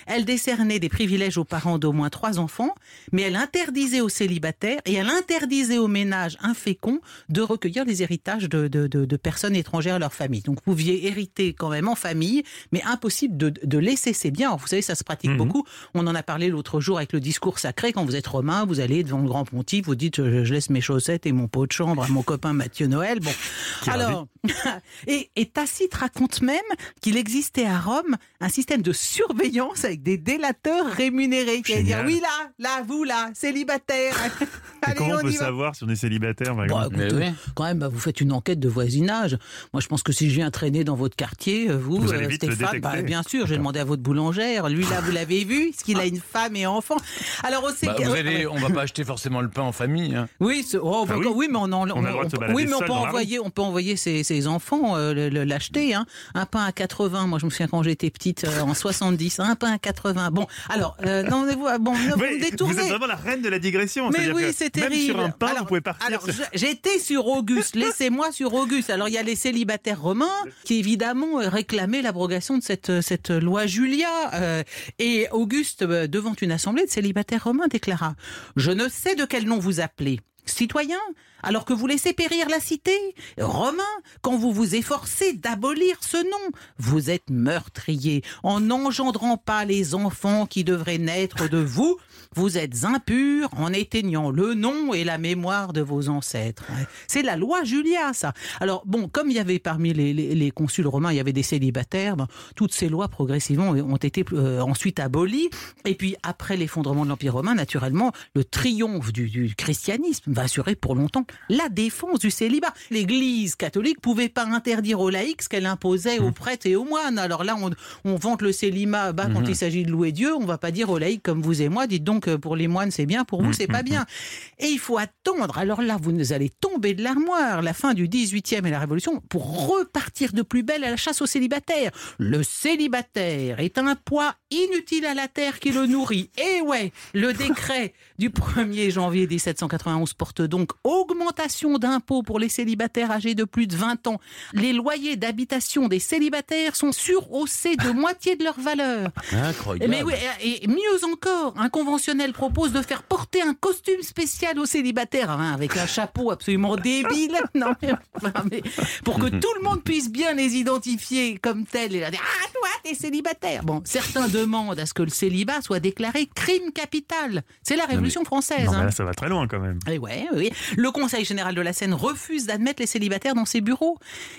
Elle décernait des privilèges aux parents d'au moins trois enfants, mais elle interdisait aux célibataires et elle interdisait aux ménages inféconds de recueillir les héritages de, de, de- de personnes étrangères à leur famille. Donc vous pouviez hériter quand même en famille, mais impossible de, laisser ses biens. Alors, vous savez, ça se pratique Mhm. beaucoup. On en a parlé l'autre jour avec le discours sacré. Quand vous êtes romain, vous allez devant le grand pontife, vous dites je, je laisse mes chaussettes et mon pot de chambre à mon (laughs) copain Mathieu Noël. Bon, alors, (laughs) et, et Tacite raconte même qu'il existait à Rome un système de surveillance avec des délateurs rémunérés qui dire oui là, là, vous là, célibataire. (laughs) Allez, comment on peut savoir si on est célibataire par oui. quand même, bah, vous faites une enquête de voisinage. Moi, je pense que si je viens traîner dans votre quartier, euh, vous, Vous allez vite le Stéphane, détecter. bah, bien sûr, j'ai demandé à votre boulangère. Lui, là, vous l'avez vu Est-ce qu'il a une femme et enfant Alors, aussi, Bah, vous allez, on va pas acheter forcément le pain en famille. hein. oui, oh, Ah bah, oui. oui, mais on, en- On a le droit de se balader oui, mais on peut envoyer, on peut envoyer ses, ses enfants euh, l'acheter. Hein. Un pain à 80. Moi, je me souviens quand j'étais petite, euh, en 70, un pain à 80. Bon, alors, euh, non, mais vous, bon, ne vous me vous détournez. êtes vraiment la reine de la digression. Mais oui, c'est Même terrible. sur un pain, Alors- vous pouvez partir. Alors, j'étais sur Auguste. Laissez-moi sur Auguste. Alors, il y a les célibataires romains qui, évidemment, euh, réclamaient l'abrogation de cette, euh, cette loi Julia. Euh, et Auguste, devant une assemblée de célibataires romains, déclara Je ne sais de quel nom vous appelez. Citoyen, alors que vous laissez périr la cité Romain, quand vous vous efforcez d'abolir ce nom, vous êtes meurtrier. En n'engendrant pas les enfants qui devraient naître de vous, vous êtes impur en éteignant le nom et la mémoire de vos ancêtres. C'est la loi Julia, ça. Alors, bon, comme il y avait parmi les, les- les consuls romains, il y avait des célibataires, ben, toutes ces lois progressivement ont été euh, ensuite abolies. Et puis, après l'effondrement de l'Empire romain, naturellement, le triomphe du, du christianisme va assurer pour longtemps la défense du célibat. L'Église catholique pouvait pas interdire aux laïcs ce qu'elle imposait aux prêtres et aux moines. Alors là, on, on vante le célibat bas quand il s'agit de louer Dieu. On va pas dire aux laïcs comme vous et moi, dites donc euh, pour les moines c'est bien, pour vous c'est pas bien. Et il faut attendre. Alors là, vous allez tomber de l'armoire, la fin du 18e et la Révolution, pour repartir de plus belle à la chasse aux célibataires. Le célibataire est un poids inutile à la terre qui le nourrit. Et ouais, le décret du 1er janvier 1791 porte donc augmentation d'impôts pour les célibataires âgés de plus de 20 ans. Les loyers d'habitation des célibataires sont surhaussés de moitié de leur valeur. Incroyable. Mais oui, et mieux encore, un conventionnel propose de faire porter un costume spécial aux célibataires, hein, avec un chapeau absolument débile, (laughs) non, mais, enfin, mais pour que tout le monde puisse bien les identifier comme tels et dire Ah, toi, t'es célibataire. Bon, certains demandent à ce que le célibat soit déclaré crime capital. C'est la Révolution française. Non, mais hein. là, ça va très loin quand même. Eh ouais, oui. Le Conseil général de la Seine refuse d'admettre les célibataires dans ses bureaux.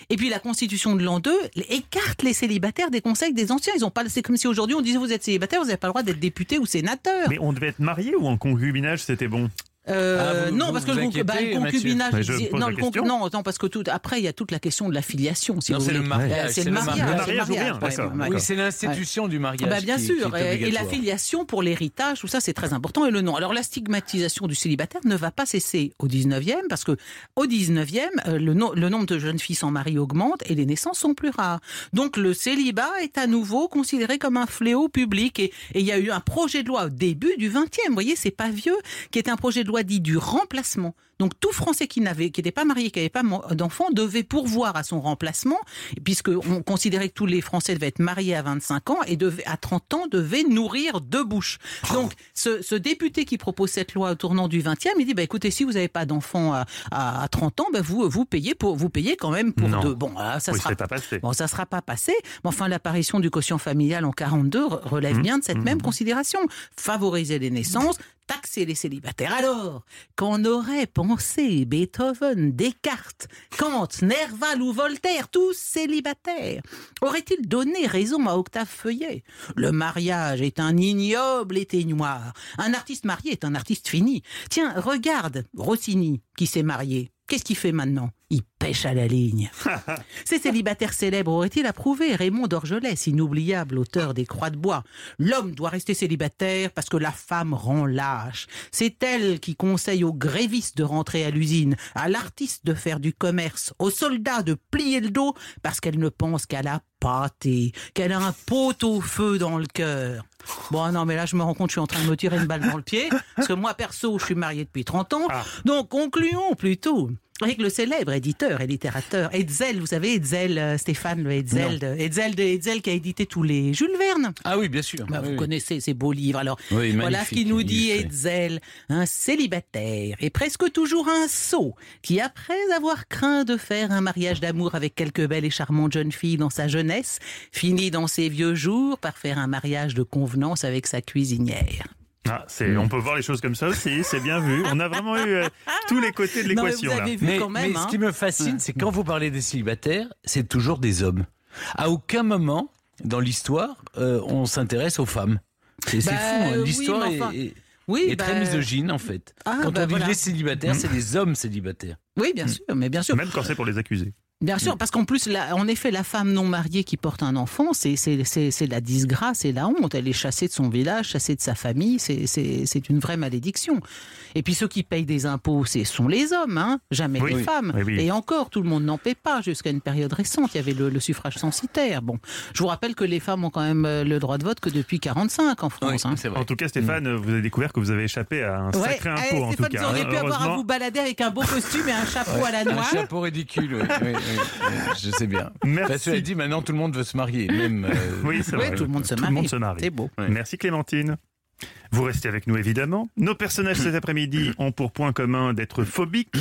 Et puis la Constitution de l'an 2 écarte les célibataires des conseils des anciens. Ils ont pas. C'est comme si aujourd'hui on disait vous êtes célibataire, vous n'avez pas le droit d'être député ou sénateur. Mais on devait être marié ou en concubinage, c'était bon? Euh, Ah, vous- non, vous parce que vous le, inquiétez, bah, concubinage, pose non, la le non, parce que tout, après il y a toute la question de la filiation. Si Non, vous c'est le voulez. mariage, Euh, c'est le mariage. c'est Le mariage ouais, Oui, c'est l'institution du mariage. Bah, bien qui- sûr, qui est et- et, la filiation pour l'héritage, tout ça c'est très important, et le nom. Alors la stigmatisation du célibataire ne va pas cesser au 19e, parce que au 19e, euh, le, no- le nombre de jeunes filles sans mari augmente et les naissances sont plus rares. Donc le célibat est à nouveau considéré comme un fléau public, et et il y a eu un projet de loi au début du 20e, vous voyez, c'est pas vieux, qui est un projet de loi dit du remplacement. Donc tout Français qui n'avait, qui n'était pas marié, qui n'avait pas d'enfant, devait pourvoir à son remplacement, puisque on considérait que tous les Français devaient être mariés à 25 ans et à 30 ans devaient nourrir deux bouches. Donc ce, ce député qui propose cette loi au tournant du 20e, il dit bah écoutez si vous n'avez pas d'enfant à, à, à 30 ans, bah, vous vous payez pour vous payez quand même pour Non. deux. Bon, ah, ça Oui, sera pas passé. Bon, ça sera pas passé. Mais enfin, l'apparition du quotient familial en 42 re- relève Mmh. bien de cette Mmh. même considération. Favoriser les naissances, taxer les célibataires. Alors, qu'on aurait pensé Beethoven, Descartes, Kant, Nerval ou Voltaire, tous célibataires, aurait-il donné raison à Octave Feuillet? Le mariage est un ignoble éteignoir. Un artiste marié est un artiste fini. Tiens, regarde Rossini, qui s'est marié. Qu'est-ce qu'il fait maintenant? Il pêche à la ligne. (laughs) Ces célibataires célèbres auraient-ils approuvé Raymond d'Orgelès, inoubliable auteur des Croix de bois? L'homme doit rester célibataire parce que la femme rend lâche. C'est elle qui conseille aux grévistes de rentrer à l'usine, à l'artiste de faire du commerce, aux soldats de plier le dos parce qu'elle ne pense qu'à la pâté, qu'elle a un pot au feu dans le cœur. Bon, non, mais là, je me rends compte, je suis en train de me tirer une balle dans le pied, parce que moi, perso, je suis marié depuis 30 ans. Ah. Donc, concluons plutôt avec le célèbre éditeur et littérateur Hetzel, vous savez, Hetzel, euh, Stéphane, Hetzel, de, Hetzel qui a édité tous les Jules Verne. Ah oui, bien sûr. Bah, Oui, vous oui. connaissez ces beaux livres. Alors, Oui, voilà ce qu'il nous dit. Hetzel, un célibataire et presque toujours un sot qui, après avoir craint de faire un mariage d'amour avec quelques belles et charmantes jeunes filles dans sa jeunesse, finit dans ses vieux jours par faire un mariage de convenance avec sa cuisinière. Ah, c'est, on peut voir les choses comme ça aussi, c'est bien vu. On a vraiment eu euh, tous les côtés de mais l'équation Mais, quand même. mais hein. ce qui me fascine, c'est quand vous parlez des célibataires, c'est toujours des hommes. À aucun moment dans l'histoire, euh, on s'intéresse aux femmes. C'est c'est Bah, fou, hein. l'histoire mais enfin, est, est- oui, est très bah, misogyne en fait. Ah, quand bah, on dit voilà. les célibataires, c'est des hommes célibataires. Oui, bien sûr, mais bien sûr. Même quand c'est pour les accuser. Bien sûr, parce qu'en plus, la- en effet, la femme non mariée qui porte un enfant, c'est c'est- c'est- c'est la disgrâce et la honte. Elle est chassée de son village, chassée de sa famille. C'est- C'est c'est une vraie malédiction. Et puis ceux qui payent des impôts, ce sont les hommes, hein, jamais Oui, les femmes. Oui, oui. Et encore, tout le monde n'en paie pas jusqu'à une période récente. Il y avait le, le suffrage censitaire. Bon, je vous rappelle que les femmes ont quand même euh, le droit de vote que depuis 45 en France. hein. En tout cas, Stéphane, vous avez découvert que vous avez échappé à un Ouais, sacré impôt allez, en tout Stéphane, cas. vous auriez hein, pu avoir à vous balader avec un beau costume et un chapeau à la Un noix. chapeau ridicule, oui, oui, oui, oui, je sais bien. Merci. Cela dit, maintenant tout le monde veut se marier, même. euh, Oui, c'est Oui, vrai. tout le monde se Tout marie. le monde se marie. C'est beau. Ouais. Merci Clémentine. Vous restez avec nous évidemment. Nos personnages cet après-midi ont pour point commun d'être phobiques.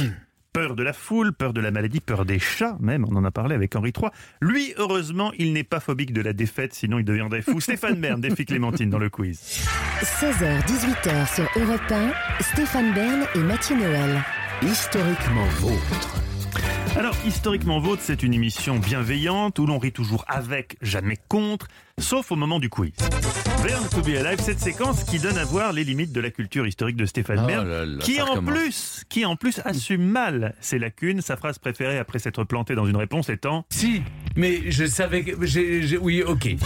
Peur de la foule, peur de la maladie, peur des chats même, on en a parlé avec Henri III. Lui, heureusement, il n'est pas phobique de la défaite, sinon il deviendrait fou. Stéphane Bern défie Clémentine dans le quiz. 16h-18h sur Europe 1, Stéphane Bern et Mathieu Noël. Historiquement vôtre. Alors, historiquement vôtre, c'est une émission bienveillante où l'on rit toujours avec, jamais contre, sauf au moment du quiz. Bern to be alive, cette séquence qui donne à voir les limites de la culture historique de Stéphane Oh Bern, qui en recommence. plus, qui en plus assume mal ses lacunes. Sa phrase préférée après s'être planté dans une réponse étant Si, mais je savais que. j'ai- j'ai- oui, ok.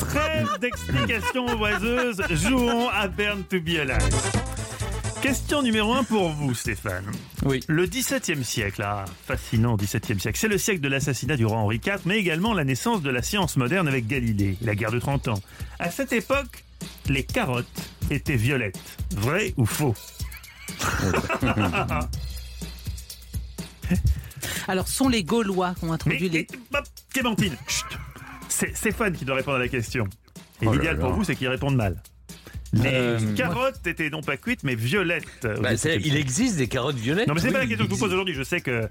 Trêve d'explications oiseuses, jouons à Bern to be alive. Question numéro 1 pour vous, Stéphane. Oui. Le XVIIe siècle, ah, fascinant XVIIe siècle, c'est le siècle de l'assassinat du roi Henri IV, mais également la naissance de la science moderne avec Galilée, la guerre de 30 ans. À cette époque, les carottes étaient violettes. Vrai ou faux? (laughs) Alors, sont les Gaulois qui ont introduit les... mais- hop, Clémentine, chut. c'est Stéphane qui doit répondre à la question. Et Oh l'idéal pour vous, c'est qu'il réponde mal. Les Euh, carottes étaient non pas cuites, mais violettes. au Bah, il existe des carottes viettes. Non, mais c'est oui, pas la question que je vous pose aujourd'hui. Je sais que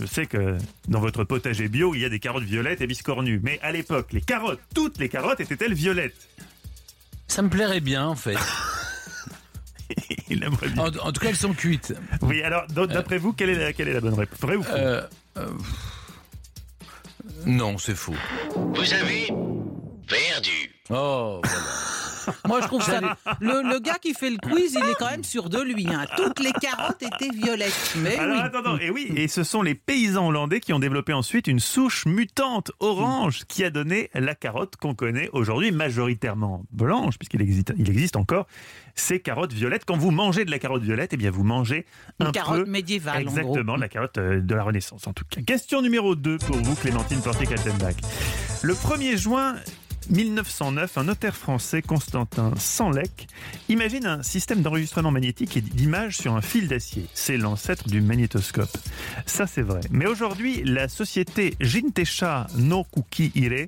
Je sais que dans votre potager bio, il y a des carottes violettes et biscornues. Mais à l'époque, les carottes, toutes les carottes étaient-elles violettes? Ça me plairait bien, en fait. (laughs) Il aimerait bien. En, en tout cas, elles sont cuites. Oui, alors d- d'après vous, quelle est, la, quelle est la bonne réponse? Vrai ou faux? Euh, euh, non, c'est faux. Vous avez perdu. Oh, voilà. Moi, je trouve ça. Le, le gars qui fait le quiz, il est quand même sûr de lui. hein. Toutes les carottes étaient violettes. Mais Alors oui. attends, attends, et oui, et ce sont les paysans hollandais qui ont développé ensuite une souche mutante orange qui a donné la carotte qu'on connaît aujourd'hui majoritairement blanche, puisqu'il existe, il existe encore ces carottes violettes. Quand vous mangez de la carotte violette, eh bien vous mangez un Une carotte peu médiévale, en Exactement, gros. la carotte euh, de la Renaissance en tout cas. Question numéro 2 pour vous, Clémentine Portier-Kaltenbach. Le 1er juin 1909, un notaire français, Constantin Sanlec, imagine un système d'enregistrement magnétique et d'images sur un fil d'acier. C'est l'ancêtre du magnétoscope. Ça, c'est vrai. Mais aujourd'hui, la société Jintesha no Kuki Ire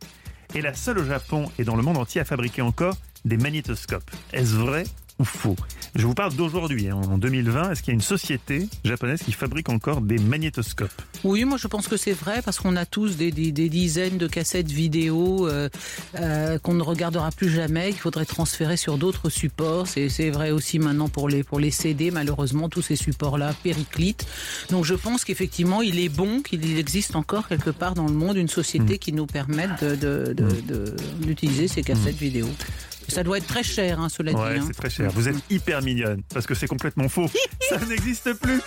est la seule au Japon et dans le monde entier à fabriquer encore des magnétoscopes. Est-ce vrai ou faux Je vous parle d'aujourd'hui, hein, en 2020. Est-ce qu'il y a une société japonaise qui fabrique encore des magnétoscopes Oui, moi je pense que c'est vrai parce qu'on a tous des, des- des dizaines de cassettes vidéo euh, euh, qu'on ne regardera plus jamais, qu'il faudrait transférer sur d'autres supports. C'est vrai aussi maintenant pour les, pour les CD, malheureusement, tous ces supports-là périclitent. Donc je pense qu'effectivement, il est bon qu'il existe encore quelque part dans le monde une société qui nous permette de- de- de- de- d'utiliser ces cassettes vidéo. Ça doit être très cher, hein, cela Ouais, dit. hein. c'est très cher. Vous êtes hyper mignonne parce que c'est complètement faux. (laughs) Ça n'existe plus.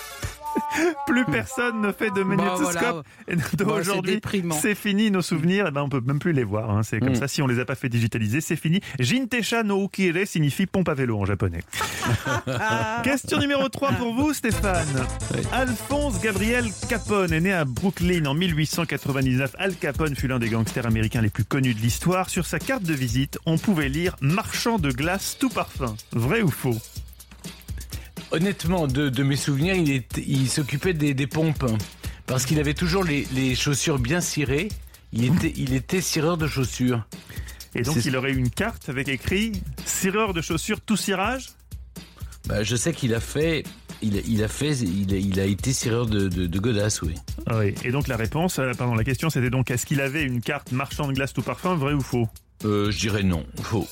(laughs) Plus personne ne fait de magnétoscope. Bah, voilà. Bon, c'est aujourd'hui, c'est fini nos souvenirs. Eh ben, on peut même plus les voir. hein. C'est comme Mm. ça. Si on les a pas fait digitaliser, c'est fini. Jintesha no ukire signifie pompe à vélo en japonais. (laughs) Question numéro 3 pour vous, Stéphane. Alphonse Gabriel Capone est né à Brooklyn en 1899. Al Capone fut l'un des gangsters américains les plus connus de l'histoire. Sur sa carte de visite, on pouvait lire marchand de glace tout parfum. Vrai ou faux? Honnêtement, de, de mes souvenirs, il, est- il s'occupait des, des pompes. Parce qu'il avait toujours les, les chaussures bien cirées. Il était, il était cireur de chaussures. Et donc, C'est- il aurait eu une carte avec écrit cireur de chaussures tout cirage Bah, je sais qu'il a fait. Il, a- il a fait. Il a, il a été cireur de, de, de godasses, oui. Ah Oui. Et donc, la réponse, euh, pardon, la question, c'était donc est-ce qu'il avait une carte marchand de glace tout parfum, vrai ou faux? Euh, je dirais non. Faux.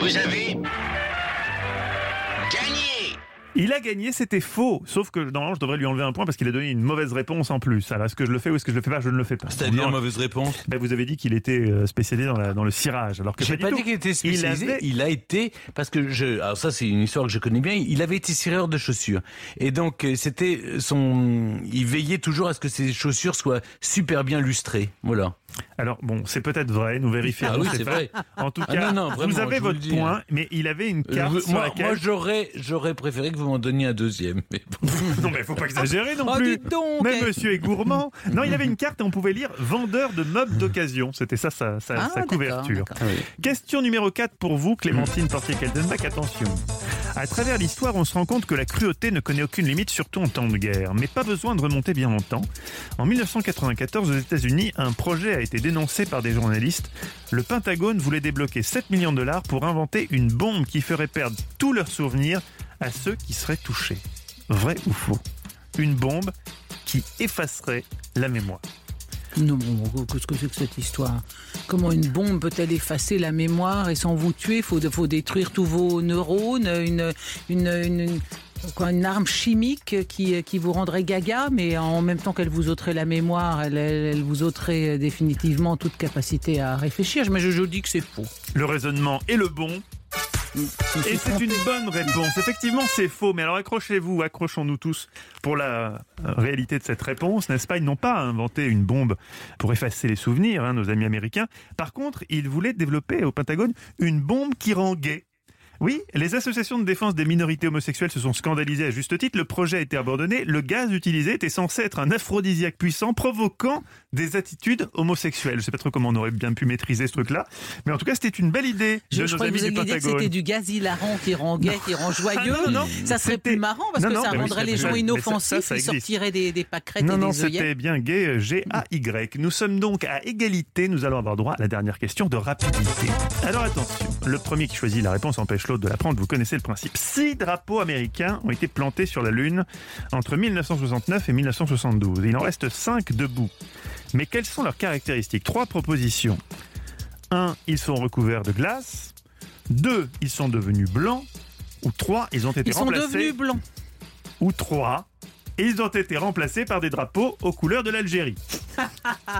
Vous avez. Il a gagné, c'était faux. Sauf que normalement, je devrais lui enlever un point parce qu'il a donné une mauvaise réponse en plus. Alors, est-ce que je le fais ou est-ce que je le fais pas? Je ne le fais pas. C'est-à-dire mauvaise réponse? Ben, vous avez dit qu'il était euh, spécialisé dans, la- dans le cirage, alors que J'ai pas, pas dit qu'il était spécialisé. avait- Il a été parce que je. Alors ça, c'est une histoire que je connais bien. Il avait été cireur de chaussures et donc euh, c'était son. Il veillait toujours à ce que ses chaussures soient super bien lustrées. Voilà. Alors bon, c'est peut-être vrai, nous vérifierons. Ah oui, c'est vrai. En tout Ah cas, non, non, vraiment, vous avez vous votre dis, point, hein. mais il avait une Euh, carte sur moi, laquelle. moi, j'aurais, j'aurais préféré que vous m'en donniez un deuxième. Mais bon. (laughs) Non mais faut pas exagérer non Oh, plus. dites donc Mais eh. monsieur est gourmand. Non, il avait une carte et on pouvait lire vendeur de meubles d'occasion. C'était ça sa, sa- Ah, sa d'accord, couverture. Question numéro 4 pour vous, Clémentine Portier-Keltenbach. Attention. À travers l'histoire, on se rend compte que la cruauté ne connaît aucune limite, surtout en temps de guerre. Mais pas besoin de remonter bien longtemps. En 1994, aux États-Unis, un projet a été dénoncé par des journalistes. Le Pentagone voulait débloquer 7 millions de dollars pour inventer une bombe qui ferait perdre tous leurs souvenirs à ceux qui seraient touchés. Vrai ou faux? Une bombe qui effacerait la mémoire. Non, bon, qu'est-ce que c'est que cette histoire? Comment une bombe peut-elle effacer la mémoire et sans vous tuer? Il faut, faut détruire tous vos neurones, quoi, une arme chimique qui, qui vous rendrait gaga, mais en même temps qu'elle vous ôterait la mémoire, elle, elle, vous ôterait définitivement toute capacité à réfléchir. Mais je, je dis que c'est faux. Le raisonnement est le bon. Suis Et c'est une bonne réponse. Effectivement, c'est faux. Mais alors accrochez-vous, accrochons-nous tous pour la euh, réalité de cette réponse, n'est-ce pas? Ils n'ont pas inventé une bombe pour effacer les souvenirs, hein, nos amis américains. Par contre, ils voulaient développer au Pentagone une bombe qui rend gay. Oui, les associations de défense des minorités homosexuelles se sont scandalisées à juste titre. Le projet a été abandonné. Le gaz utilisé était censé être un aphrodisiaque puissant provoquant des attitudes homosexuelles. Je sais pas trop comment on aurait bien pu maîtriser ce truc-là. Mais en tout cas, c'était une belle idée Je, de je nos amis vous du Pentagone. c'était du gaz hilarant qui rend gay, qui rend joyeux. Ah non, non, ça serait plus marrant parce que ça oui, rendrait les gens. Mais ça- ça, inoffensifs, ça ils sortiraient des, des pâquerettes Non, et non, des c'était bien gay, G-A-Y. Nous sommes donc à égalité. Nous allons avoir droit à la dernière question de rapidité. Alors attention, le premier qui choisit la réponse empêche De la Prante, vous connaissez le principe. Six drapeaux américains ont été plantés sur la Lune entre 1969 et 1972. Il en reste cinq debout. Mais quelles sont leurs caractéristiques? Trois propositions. Un, ils sont recouverts de glace. Deux, ils sont devenus blancs. Ou trois, ils ont été Ils sont remplacés. devenus blancs. Ou trois, ils ont été remplacés par des drapeaux aux couleurs de l'Algérie. (laughs)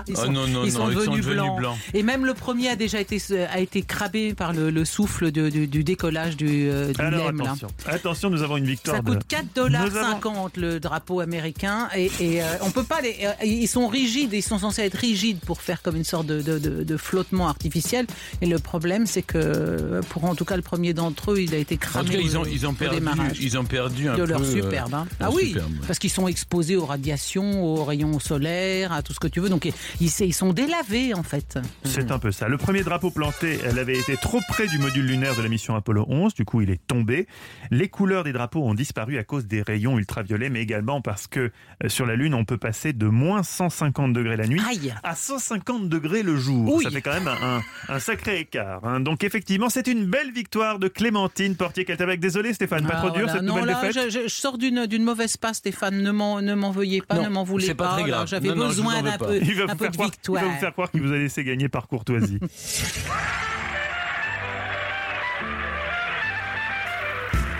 Ils Oh sont, non, non, ils non, sont ils sont devenus devenus blancs. blancs. Et même le premier a déjà été, a été crabé par le, le souffle de- du, du décollage du, euh, du Alors LEM, là. attention, attention, nous avons une victoire Ça de... coûte 4 dollars avons- 50 le drapeau américain et, et, euh, on peut pas les, euh, ils sont rigides, ils sont censés être rigides pour faire comme une sorte de, de- de- de flottement artificiel. Et le problème, c'est que euh, pour en tout cas le premier d'entre eux, il a été En cramé tout cas, ils au- ont, ils ont perdu, démarrage ils ont perdu un de peu. leur euh, superbe. hein. leur Ah oui, superbe, parce qu'ils sont exposés aux radiations, aux rayons solaires, à tout ce que tu veux. Donc ils, ils sont délavés en fait. C'est un peu ça. Le premier drapeau planté, elle avait été trop près du module lunaire de la mission Apollo 11, du coup il est tombé. Les couleurs des drapeaux ont disparu à cause des rayons ultraviolets, mais également parce que euh, sur la Lune, on peut passer de moins 150 degrés la nuit Aïe. à 150 degrés le jour. Oui. Ça fait quand même un, un sacré écart. hein. Donc effectivement, c'est une belle victoire de Clémentine Portier-Caltavec. Désolé Stéphane, pas Ah, trop dur cette non, nouvelle là, défaite je, je- je sors d'une mauvaise passe, Stéphane. Ne m'en ne m'en veuillez pas, Non, ne m'en voulez pas. J'avais besoin d'un peu, Il va, un vous peu faire de croire, il victoire. va vous faire croire qu'il vous a laissé gagner par courtoisie. (laughs)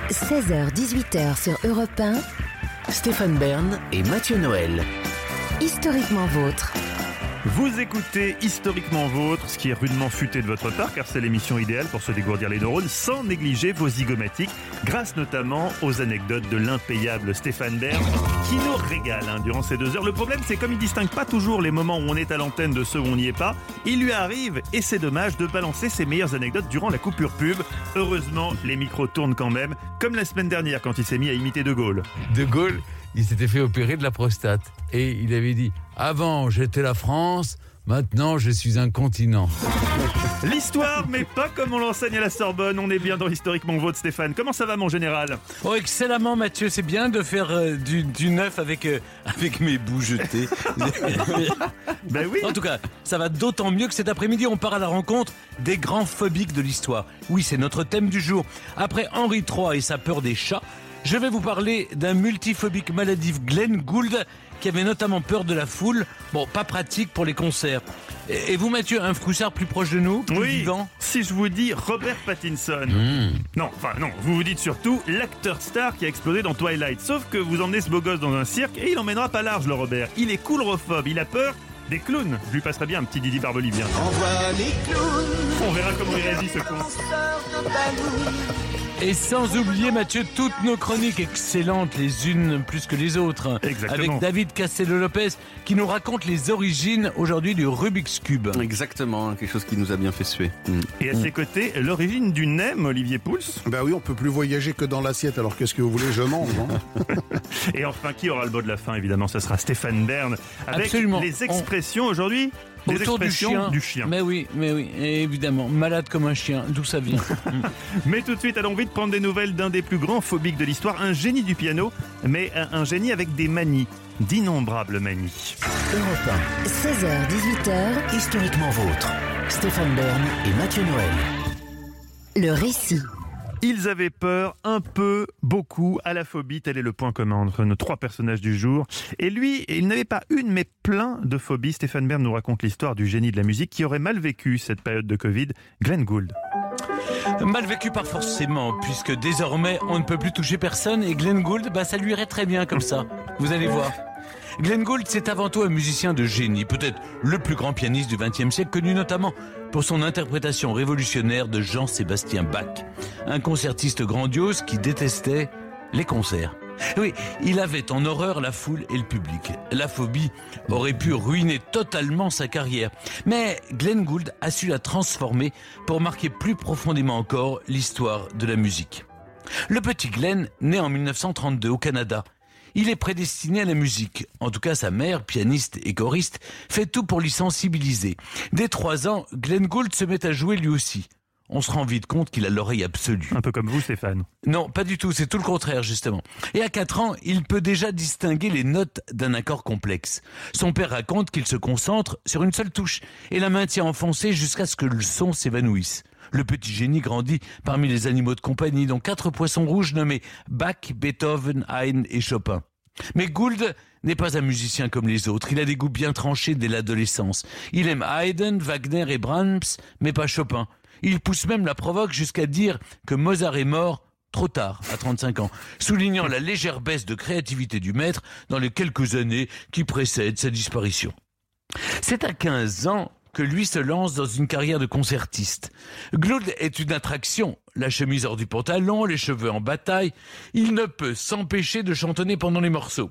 16h-18h sur Europe 1, Stéphane Bern et Mathieu Noël. historiquement vôtre. Vous écoutez Historiquement Vôtre, ce qui est rudement futé de votre part, car c'est l'émission idéale pour se dégourdir les neurones, sans négliger vos zygomatiques, grâce notamment aux anecdotes de l'impayable Stéphane Bern, qui nous régale hein, durant ces deux heures. Le problème, c'est comme il distingue pas toujours les moments où on est à l'antenne de ceux où on n'y est pas, il lui arrive, et c'est dommage, de balancer ses meilleures anecdotes durant la coupure pub. Heureusement, les micros tournent quand même, comme la semaine dernière quand il s'est mis à imiter De Gaulle. De Gaulle, il s'était fait opérer de la prostate. Et il avait dit Avant, j'étais la France, maintenant, je suis un continent. L'histoire, mais pas comme on l'enseigne à la Sorbonne. On est bien dans Historiquement Vôtre, Stéphane. Comment ça va, mon général? Oh, excellemment, Mathieu. C'est bien de faire euh, du, du neuf avec, euh, avec mes bouts jetés. (laughs) Ben oui. En tout cas, ça va d'autant mieux que cet après-midi, on part à la rencontre des grands phobiques de l'histoire. Oui, c'est notre thème du jour. Après Henri III et sa peur des chats, je vais vous parler d'un multiphobique maladif, Glenn Gould, qui avait notamment peur de la foule. Bon, pas pratique pour les concerts. Et et vous, Mathieu, un froussard plus proche de nous, plus Oui, vivant si je vous dis Robert Pattinson. Non, enfin non, vous vous dites surtout l'acteur star qui a explosé dans Twilight. Sauf que vous emmenez ce beau gosse dans un cirque et il emmènera pas large, le Robert. Il est coulrophobe, il a peur des clowns. Je lui passerai bien un petit Didi Barbolivien. On verra comment il réagit ce con. Et sans oublier, Mathieu, toutes nos chroniques excellentes, les unes plus que les autres. Exactement. Avec David Castello-Lopez, qui nous raconte les origines aujourd'hui du Rubik's Cube. Exactement, quelque chose qui nous a bien fait suer. Mm. Et à ses côtés, l'origine du NEM, Olivier Pouls. Ben oui, on peut plus voyager que dans l'assiette, alors qu'est-ce que vous voulez, je mange. hein (laughs) Et enfin, qui aura le mot de la fin Évidemment, ce sera Stéphane Bern. Avec Absolument. les expressions aujourd'hui. Les Autour du chien. du chien. Mais oui, mais oui, évidemment. Malade comme un chien, d'où ça vient (laughs) Mais tout de suite, allons vite prendre des nouvelles d'un des plus grands phobiques de l'histoire, un génie du piano, mais un, un génie avec des manies, d'innombrables manies. Europe 16h-18h, 1, historiquement vôtre. Stéphane Bern et Mathieu Noël. le récit. Ils avaient peur un peu, beaucoup, à la phobie, tel est le point commun entre nos trois personnages du jour. Et lui, il n'avait pas une, mais plein de phobies. Stéphane Bern nous raconte l'histoire du génie de la musique qui aurait mal vécu cette période de Covid, Glenn Gould. Mal vécu par forcément, puisque désormais on ne peut plus toucher personne et Glenn Gould, bah, ça lui irait très bien comme ça. Vous allez voir. Glenn Gould, c'est avant tout un musicien de génie, peut-être le plus grand pianiste du XXe siècle, connu notamment pour son interprétation révolutionnaire de Jean-Sébastien Bach. Un concertiste grandiose qui détestait les concerts. Oui, il avait en horreur la foule et le public. La phobie aurait pu ruiner totalement sa carrière. Mais Glenn Gould a su la transformer pour marquer plus profondément encore l'histoire de la musique. Le petit Glenn, né en 1932 au Canada, il est prédestiné à la musique. En tout cas, sa mère, pianiste et choriste, fait tout pour l'y sensibiliser. Dès trois ans, Glenn Gould se met à jouer lui aussi. On se rend vite compte qu'il a l'oreille absolue. Un peu comme vous, Stéphane. Non, pas du tout, c'est tout le contraire justement. Et à 4 ans, il peut déjà distinguer les notes d'un accord complexe. Son père raconte qu'il se concentre sur une seule touche et la maintient enfoncée jusqu'à ce que le son s'évanouisse. Le petit génie grandit parmi les animaux de compagnie, dont quatre poissons rouges nommés Bach, Beethoven, Haydn et Chopin. Mais Gould n'est pas un musicien comme les autres. Il a des goûts bien tranchés dès l'adolescence. Il aime Haydn, Wagner et Brahms, mais pas Chopin. Il pousse même la provoque jusqu'à dire que Mozart est mort trop tard, à 35 ans, soulignant la légère baisse de créativité du maître dans les quelques années qui précèdent sa disparition. C'est à 15 ans que lui se lance dans une carrière de concertiste. Gould est une attraction. La chemise hors du pantalon, les cheveux en bataille, il ne peut s'empêcher de chantonner pendant les morceaux.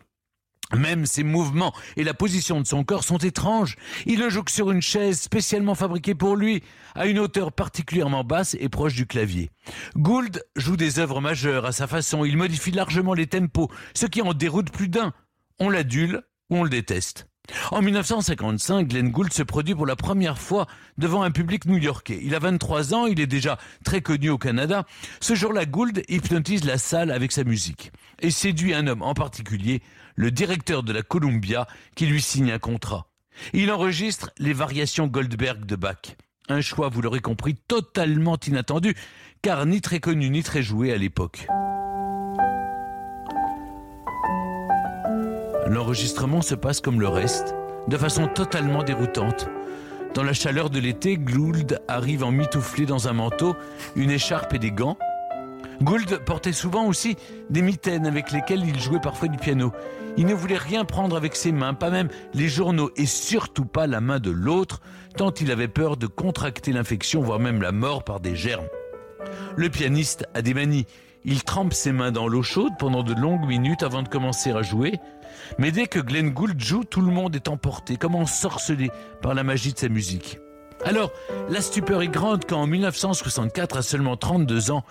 Même ses mouvements et la position de son corps sont étranges. Il le joue sur une chaise spécialement fabriquée pour lui, à une hauteur particulièrement basse et proche du clavier. Gould joue des œuvres majeures à sa façon. Il modifie largement les tempos, ce qui en déroute plus d'un. On l'adule ou on le déteste. En 1955, Glenn Gould se produit pour la première fois devant un public new-yorkais. Il a 23 ans, il est déjà très connu au Canada. Ce jour-là, Gould hypnotise la salle avec sa musique et séduit un homme en particulier, le directeur de la Columbia, qui lui signe un contrat. Il enregistre les variations Goldberg de Bach. Un choix, vous l'aurez compris, totalement inattendu, car ni très connu ni très joué à l'époque. L'enregistrement se passe comme le reste, de façon totalement déroutante. Dans la chaleur de l'été, Gould arrive en mitouflé dans un manteau, une écharpe et des gants. Gould portait souvent aussi des mitaines avec lesquelles il jouait parfois du piano. Il ne voulait rien prendre avec ses mains, pas même les journaux et surtout pas la main de l'autre, tant il avait peur de contracter l'infection, voire même la mort par des germes. Le pianiste a des manies. Il trempe ses mains dans l'eau chaude pendant de longues minutes avant de commencer à jouer. Mais dès que Glenn Gould joue, tout le monde est emporté, comme ensorcelé par la magie de sa musique. Alors, la stupeur est grande quand en 1964, à seulement 32 ans,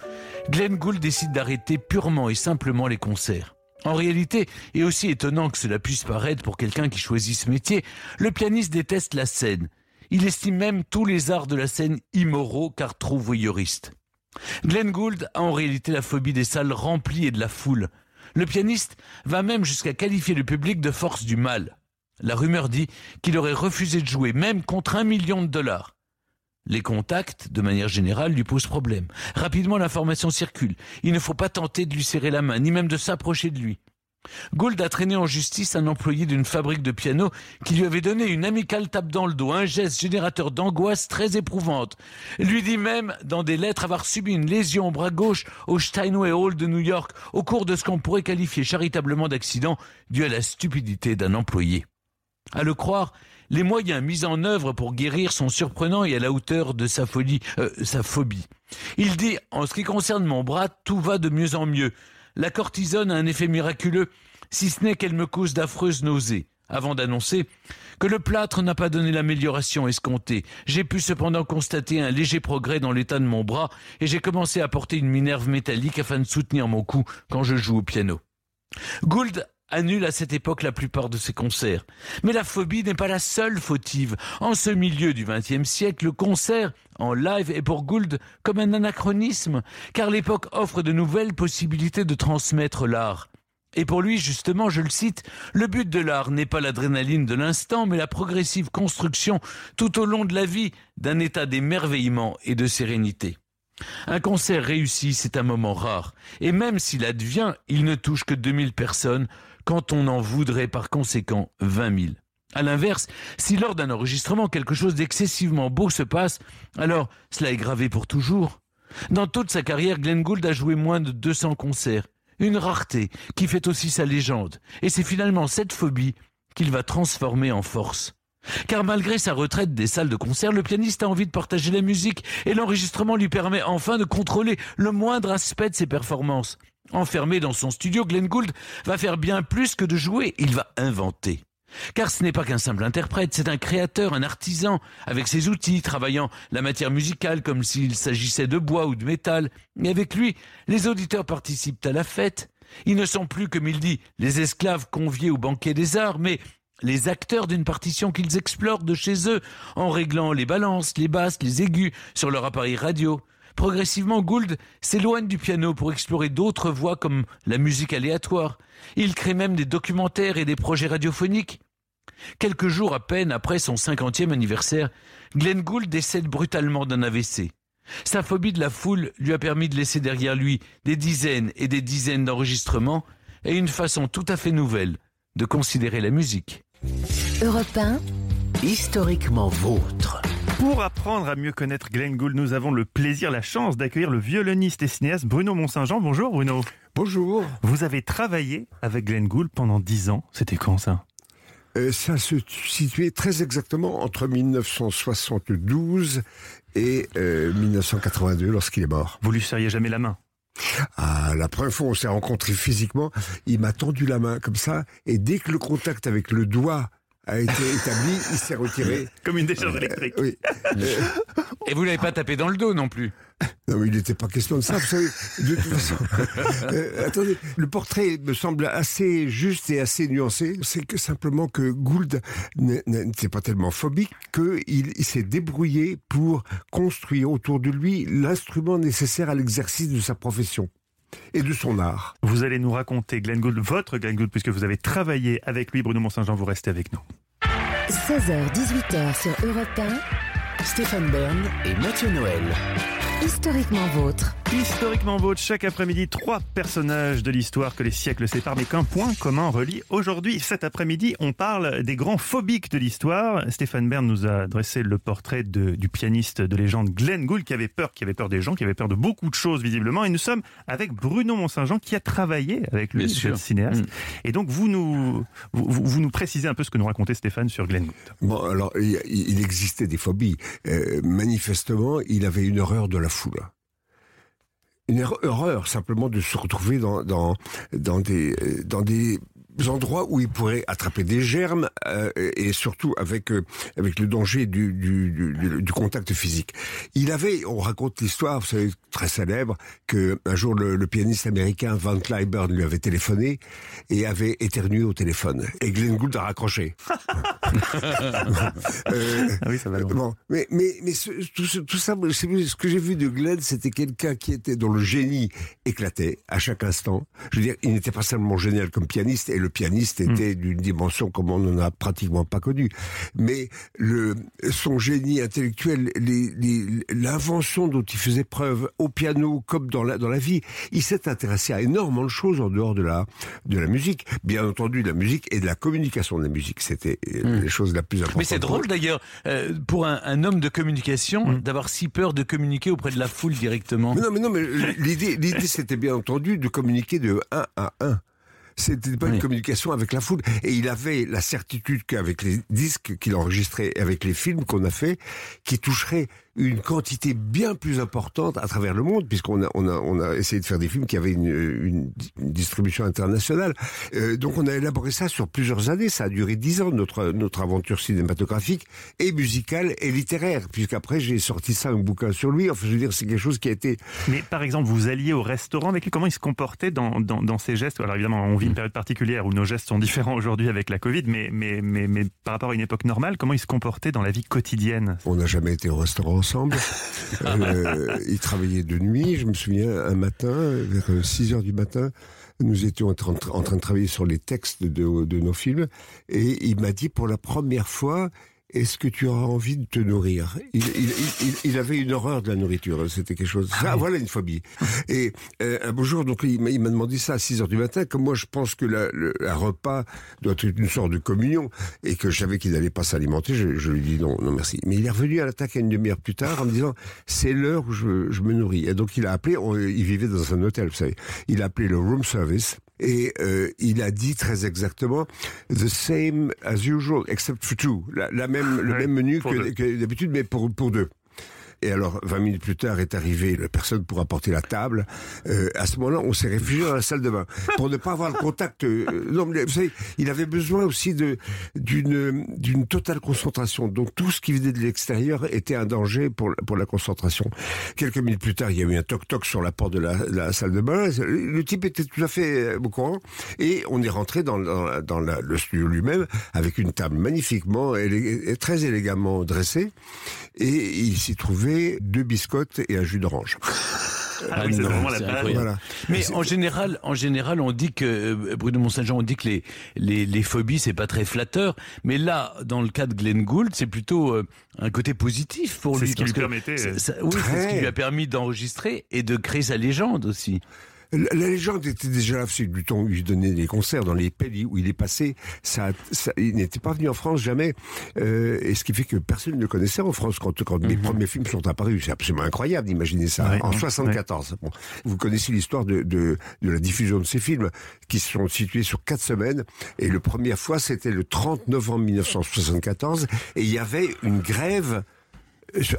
Glenn Gould décide d'arrêter purement et simplement les concerts. En réalité, et aussi étonnant que cela puisse paraître pour quelqu'un qui choisit ce métier, le pianiste déteste la scène. Il estime même tous les arts de la scène immoraux car trop voyeuristes. Glenn Gould a en réalité la phobie des salles remplies et de la foule. Le pianiste va même jusqu'à qualifier le public de force du mal. La rumeur dit qu'il aurait refusé de jouer, même contre un million de dollars. Les contacts, de manière générale, lui posent problème. Rapidement, l'information circule. Il ne faut pas tenter de lui serrer la main, ni même de s'approcher de lui. Gould a traîné en justice un employé d'une fabrique de piano qui lui avait donné une amicale tape dans le dos, un geste générateur d'angoisse très éprouvante. Lui dit même, dans des lettres, avoir subi une lésion au bras gauche au Steinway Hall de New York au cours de ce qu'on pourrait qualifier charitablement d'accident dû à la stupidité d'un employé. À le croire, les moyens mis en œuvre pour guérir sont surprenants et à la hauteur de sa folie, euh, sa phobie. Il dit, en ce qui concerne mon bras, tout va de mieux en mieux. La cortisone a un effet miraculeux, si ce n'est qu'elle me cause d'affreuses nausées. Avant d'annoncer que le plâtre n'a pas donné l'amélioration escomptée, j'ai pu cependant constater un léger progrès dans l'état de mon bras et j'ai commencé à porter une minerve métallique afin de soutenir mon cou quand je joue au piano. Gould annule à cette époque la plupart de ses concerts. Mais la phobie n'est pas la seule fautive. En ce milieu du XXe siècle, le concert en live est pour Gould comme un anachronisme, car l'époque offre de nouvelles possibilités de transmettre l'art. Et pour lui, justement, je le cite, le but de l'art n'est pas l'adrénaline de l'instant, mais la progressive construction tout au long de la vie d'un état d'émerveillement et de sérénité. Un concert réussi, c'est un moment rare. Et même s'il advient, il ne touche que 2000 personnes, quand on en voudrait par conséquent 20 000. À l'inverse, si lors d'un enregistrement quelque chose d'excessivement beau se passe, alors cela est gravé pour toujours. Dans toute sa carrière, Glenn Gould a joué moins de 200 concerts. Une rareté qui fait aussi sa légende. Et c'est finalement cette phobie qu'il va transformer en force. Car malgré sa retraite des salles de concert, le pianiste a envie de partager la musique et l'enregistrement lui permet enfin de contrôler le moindre aspect de ses performances. Enfermé dans son studio, Glenn Gould va faire bien plus que de jouer, il va inventer. Car ce n'est pas qu'un simple interprète, c'est un créateur, un artisan, avec ses outils, travaillant la matière musicale comme s'il s'agissait de bois ou de métal. Et avec lui, les auditeurs participent à la fête. Ils ne sont plus, comme il dit, les esclaves conviés au banquet des arts, mais les acteurs d'une partition qu'ils explorent de chez eux, en réglant les balances, les basses, les aigus sur leur appareil radio. Progressivement, Gould s'éloigne du piano pour explorer d'autres voies comme la musique aléatoire. Il crée même des documentaires et des projets radiophoniques. Quelques jours à peine après son cinquantième anniversaire, Glenn Gould décède brutalement d'un AVC. Sa phobie de la foule lui a permis de laisser derrière lui des dizaines et des dizaines d'enregistrements et une façon tout à fait nouvelle de considérer la musique. Europe 1, Historiquement vôtre. Pour apprendre à mieux connaître Glenn Gould, nous avons le plaisir, la chance d'accueillir le violoniste et cinéaste Bruno Mont-Saint-Jean. Bonjour Bruno. Bonjour. Vous avez travaillé avec Glenn Gould pendant 10 ans. C'était quand ça? Euh, ça se situait très exactement entre 1972 et euh, 1982 lorsqu'il est mort. Vous lui serriez jamais la main? Ah, la première fois on s'est rencontrés physiquement, il m'a tendu la main comme ça, et dès que le contact avec le doigt a été établi, il s'est retiré. (laughs) Comme une décharge électrique. Oui. Euh, Et vous l'avez pas tapé dans le dos non plus? non, mais il n'était pas question de ça, vous savez. De toute façon, (laughs) Euh, attendez, le portrait me semble assez juste et assez nuancé. C'est que simplement que Gould n'était pas tellement phobique qu'il il s'est débrouillé pour construire autour de lui l'instrument nécessaire à l'exercice de sa profession et de son art. Vous allez nous raconter Glenn Gould, votre Glenn Gould, puisque vous avez travaillé avec lui. Bruno Mont-Saint-Jean, vous restez avec nous. 16h, 18h sur Europe 1, Stéphane Bern et Mathieu Noël. Historiquement vôtre. Historiquement vôtre, chaque après-midi, trois personnages de l'histoire que les siècles séparent, mais qu'un point commun relie. Aujourd'hui, cet après-midi, on parle des grands phobiques de l'histoire. Stéphane Bern nous a dressé le portrait de- du pianiste de légende Glenn Gould, qui avait peur, qui avait peur des gens, qui avait peur de beaucoup de choses, visiblement. Et nous sommes avec Bruno Mont-Saint-Jean, qui a travaillé avec lui, ce cinéaste. Mm. Et donc, vous nous, vous, vous- vous nous précisez un peu ce que nous racontait Stéphane sur Glenn Gould. Bon, alors, il, il existait des phobies. Euh, manifestement, il avait une horreur de la Une horreur simplement de se retrouver dans, dans, des, euh, dans des endroits où il pourrait attraper des germes euh, et surtout avec, euh, avec le danger du, du, du, du- du contact physique. Il avait, on raconte l'histoire, vous savez, très célèbre, que un jour le, le pianiste américain Van Cliburn lui avait téléphoné et avait éternué au téléphone. Et Glenn Gould a raccroché. (laughs) Euh, Ah oui, ça va. Bon, mais mais mais ce- tout, ce- tout ça, ce que j'ai vu de Glenn, c'était quelqu'un qui était dont le génie éclatait à chaque instant. Je veux dire, il n'était pas seulement génial comme pianiste, et le pianiste était d'une dimension comme on n'en a pratiquement pas connu. Mais le son génie intellectuel, les- les- l'invention dont il faisait preuve au piano comme dans la dans la vie, il s'est intéressé à énormément de choses en dehors de la de la musique. Bien entendu, de la musique et de la communication de la musique, c'était euh, les choses la plus importante. Mais c'est drôle d'ailleurs, euh, pour un, un homme de communication, d'avoir si peur de communiquer auprès de la foule directement. Mais non, mais non, mais l'idée, l'idée, c'était bien entendu de communiquer de 1 à 1. C'était pas Oui. une communication avec la foule. Et il avait la certitude qu'avec les disques qu'il enregistrait, et avec les films qu'on a fait, qui toucheraient une quantité bien plus importante à travers le monde, puisqu'on a, on a, on a essayé de faire des films qui avaient une, une, une distribution internationale. Euh, donc on a élaboré ça sur plusieurs années. Ça a duré dix ans, notre, notre aventure cinématographique et musicale et littéraire, puisqu'après j'ai sorti ça, un bouquin sur lui. Enfin, je veux dire, c'est quelque chose qui a été Mais par exemple, vous alliez au restaurant avec lui, comment il se comportait dans, dans, dans ses gestes? Alors évidemment, on vit une période particulière où nos gestes sont différents aujourd'hui avec la Covid, mais, mais, mais, mais par rapport à une époque normale, comment il se comportait dans la vie quotidienne? On n'a jamais été au restaurant ensemble. (laughs) Euh, il travaillait de nuit. Je me souviens, un matin, vers 6 heures du matin, nous étions en train, en train de travailler sur les textes de, de nos films. Et il m'a dit pour la première fois, est-ce que tu auras envie de te nourrir il, il, il, il avait une horreur de la nourriture. C'était quelque chose. Ça, voilà une phobie. (laughs) Et euh, un beau jour, donc il m'a il m'a demandé ça à 6 heures du matin. Comme moi, je pense que la, le, un repas doit être une sorte de communion et que je savais qu'il n'allait pas s'alimenter, je, je lui dis non, non merci. Mais il est revenu à l'attaque une demi-heure plus tard en me disant c'est l'heure où je, je me nourris. Et donc il a appelé. on- il vivait dans un hôtel, vous savez. Il a appelé le room service. Et euh, il a dit très exactement the same as usual except for two, la, la même le même menu que, que d'habitude, mais pour pour deux. Et alors, 20 minutes plus tard est arrivé la personne pour apporter la table. Euh, à ce moment-là, on s'est réfugié dans la salle de bain pour ne pas avoir le contact. euh, non, mais vous savez, il avait besoin aussi d'une d'une totale concentration. Donc tout ce qui venait de l'extérieur était un danger pour pour la concentration. Quelques minutes plus tard, il y a eu un toc toc sur la porte de la, salle de bain. Le type était tout à fait euh, au courant et on est rentré dans dans, le studio lui-même avec une table magnifiquement élé- très élégamment dressée et il s'y trouvait deux biscottes et un jus d'orange. Ah oui, c'est non, vraiment la c'est base. incroyable. Voilà. Mais C'est- en général, en général, on dit que euh, Bruno Mont-Saint-Jean, on dit que les les, les phobies c'est pas très flatteur. Mais là, dans le cas de Glenn Gould, c'est plutôt euh, un côté positif pour C'est lui. ce qui lui permettait, ça- euh, ça- oui, c'est ce qui lui a permis d'enregistrer et de créer sa légende aussi. La, la légende était déjà là, c'est du temps où il donnait des concerts dans les pays où il est passé. Ça, ça- il n'était pas venu en France jamais, euh, et ce qui fait que personne ne le connaissait en France quand, quand mes premiers films sont apparus. C'est absolument incroyable d'imaginer ça. Ouais, en ouais, 74. Bon. Vous connaissez l'histoire de, de, de la diffusion de ces films qui sont situés sur quatre semaines, et le première fois c'était le 30 novembre 1974, et il y avait une grève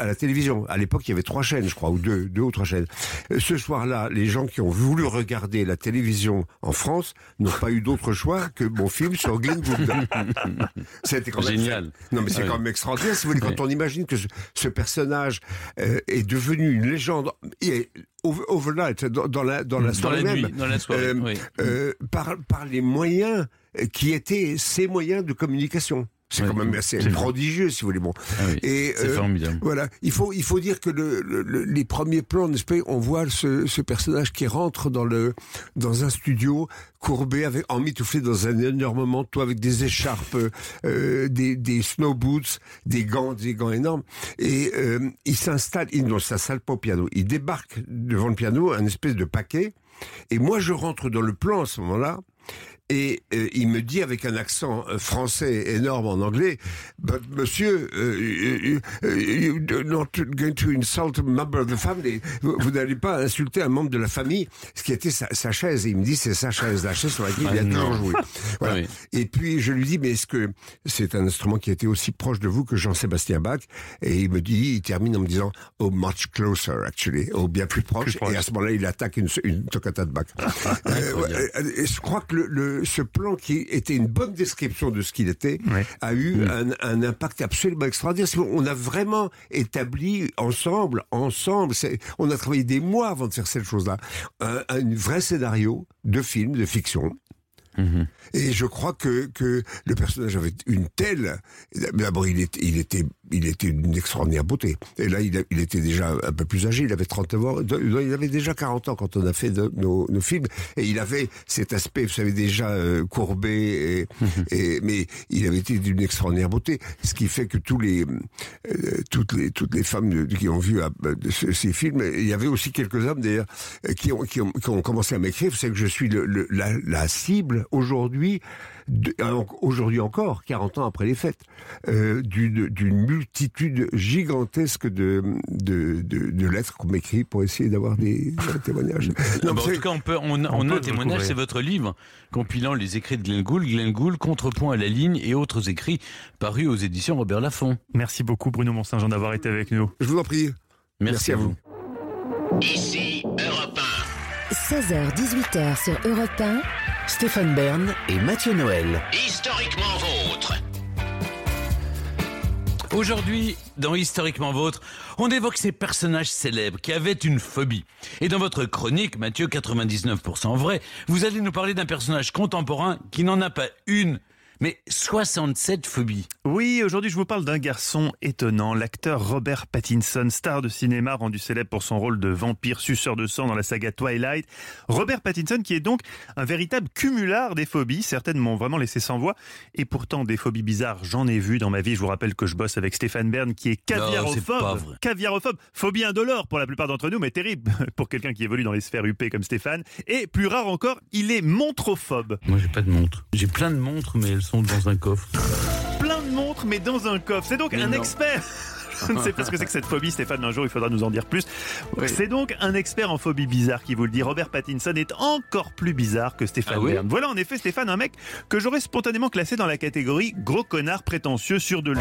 à la télévision. À l'époque, il y avait trois chaînes, je crois, ou deux, deux ou trois chaînes. Euh, Ce soir-là, les gens qui ont voulu regarder la télévision en France n'ont pas eu d'autre choix que mon film sur Glenn Gould. (laughs) C'était quand même Génial. Non, mais c'est Ah oui. quand même extraordinaire. Si vous voulez, quand on imagine que ce, ce personnage euh, est devenu une légende, il est over- overnight, dans, dans la dans la Dans soirée nuit, même, dans la soirée. euh, oui. euh, par par les moyens euh, qui étaient ses moyens de communication. C'est Oui. quand même assez prodigieux, si vous voulez. Bon. Ah oui, Et euh, formidable. voilà, il faut il faut dire que le, le- le- les premiers plans, n'est-ce pas, on voit ce, ce personnage qui rentre dans le dans un studio courbé avec emmitouflé dans un énorme manteau avec des écharpes, euh, des des snow boots, des gants, des gants énormes, et euh, il s'installe, il ne s'installe pas au piano, il débarque devant le piano, un espèce de paquet, et moi je rentre dans le plan à ce moment-là. Et euh, il me dit avec un accent euh, français énorme en anglais, But monsieur, euh, you, you- you're not going to insult a member of the family. Vous, n'allez pas insulter un membre de la famille, ce qui était sa, sa chaise. Et il me dit, c'est sa chaise, la chaise sur laquelle il Ah a non. toujours joué. (laughs) Voilà. Oui. Et puis je lui dis, mais est-ce que c'est un instrument qui été aussi proche de vous que Jean-Sébastien Bach? Et il me dit, il termine en me disant, oh much closer actually, oh bien plus proche. Plus proche. Et à ce moment-là, il attaque une, une toccata de Bach. Euh, et je crois que le, le- ce plan qui était une bonne description de ce qu'il était Ouais. a eu un, un impact absolument extraordinaire. On a vraiment établi ensemble, ensemble, on a travaillé des mois avant de faire cette chose-là, un, un vrai scénario de film, de fiction. Et je crois que, que le personnage avait une telle. D'abord, il était, il était d'une extraordinaire beauté. Et là, il, a- il était déjà un peu plus âgé. Il avait 39 ans. Non, Il avait déjà 40 ans quand on a fait de- nos, nos films. Et il avait cet aspect, vous savez, déjà euh, courbé. Et, (laughs) et- mais il avait été d'une extraordinaire beauté. Ce qui fait que tous les, euh, toutes les, toutes les femmes de- qui ont vu euh, de ces films, il y avait aussi quelques hommes d'ailleurs euh, qui ont, qui ont, qui ont commencé à m'écrire. C'est que je suis le, le- la, la cible aujourd'hui, euh, aujourd'hui encore, 40 ans après les fêtes, euh, d'une multitude gigantesque de, de, de, de lettres qu'on m'écrit pour essayer d'avoir des, des témoignages. (laughs) Non, bah, en tout cas, on, peut, on, a- on on a peut un témoignage, c'est votre livre, compilant les écrits de Glenn Gould, Glenn Gould, Contrepoint à la ligne et autres écrits parus aux éditions Robert Laffont. Merci beaucoup Bruno Mont-Saint-Jean d'avoir été avec nous. je vous en prie. Merci, à vous. Ici Europe 16h-18h sur Europe 1. Stéphane Bern et Mathieu Noël. 1. Historiquement vôtre. Aujourd'hui, dans Historiquement Vôtre, on évoque ces personnages célèbres qui avaient une phobie. Et dans votre chronique, Mathieu, 99% vrai, vous allez nous parler d'un personnage contemporain qui n'en a pas une, mais 67 phobies. Oui, aujourd'hui je vous parle d'un garçon étonnant, l'acteur Robert Pattinson, star de cinéma rendu célèbre pour son rôle de vampire suceur de sang dans la saga Twilight. Robert Pattinson qui est donc un véritable cumulard des phobies, certaines m'ont vraiment laissé sans voix, et pourtant des phobies bizarres j'en ai vu dans ma vie, je vous rappelle que je bosse avec Stéphane Bern qui est caviarophobe. vrai. Caviarophobe, phobie indolore pour la plupart d'entre nous, mais terrible (laughs) pour quelqu'un qui évolue dans les sphères UP comme Stéphane, et plus rare encore, il est montrophobe. Moi, j'ai pas de montre. J'ai plein de montres, mais elles sont dans un coffre. plein de montres, mais dans un coffre. C'est donc Mais un non. expert. (laughs) Je ne sais pas ce que c'est que cette phobie, Stéphane, un jour il faudra nous en dire plus. Oui. C'est donc un expert en phobie bizarre qui vous le dit. Robert Pattinson est encore plus bizarre que Stéphane Ah oui Bern. Voilà en effet Stéphane, un mec que j'aurais spontanément classé dans la catégorie gros connard prétentieux sûr de lui.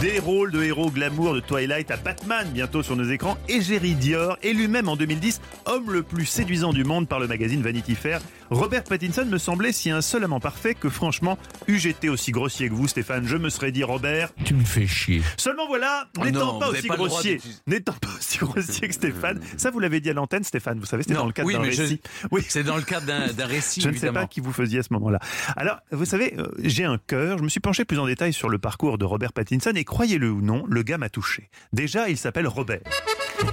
Des rôles de héros glamour de Twilight à Batman bientôt sur nos écrans, Égérie Dior, élu même en 2010 homme le plus séduisant du monde par le magazine Vanity Fair. Robert Pattinson me semblait si insolemment parfait que franchement, eût été aussi grossier que vous Stéphane, je me serais dit Robert, Tu me fais chier. Seulement voilà, Oh n'étant pas aussi pas grossier, n'étant pas aussi grossier que Stéphane, ça vous l'avez dit à l'antenne Stéphane, vous savez, c'était dans le cadre oui, d'un je- récit. Oui. C'est dans le cadre d'un récit, Je ne sais pas qui vous faisiez à ce moment-là. Alors, vous savez, euh, j'ai un cœur. Je me suis penché plus en détail sur le parcours de Robert Pattinson et croyez-le ou non, le gars m'a touché. Déjà, il s'appelle Robert.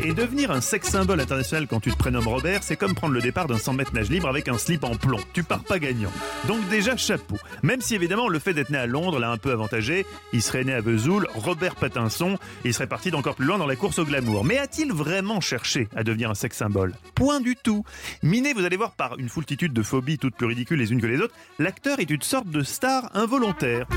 Et devenir un sex symbole international quand tu te prénommes Robert, c'est comme prendre le départ d'un 100 mètres nage libre avec un slip en plomb. Tu pars pas gagnant. Donc déjà, chapeau. Même si évidemment le fait d'être né à Londres l'a un peu avantagé, il serait né à Vesoul, Robert Pattinson, il serait parti d'encore plus loin dans la course au glamour. Mais a-t-il vraiment cherché à devenir un sex symbole? Point du tout. Miné, vous allez voir par une foultitude de phobies toutes plus ridicules les unes que les autres, l'acteur est une sorte de star involontaire.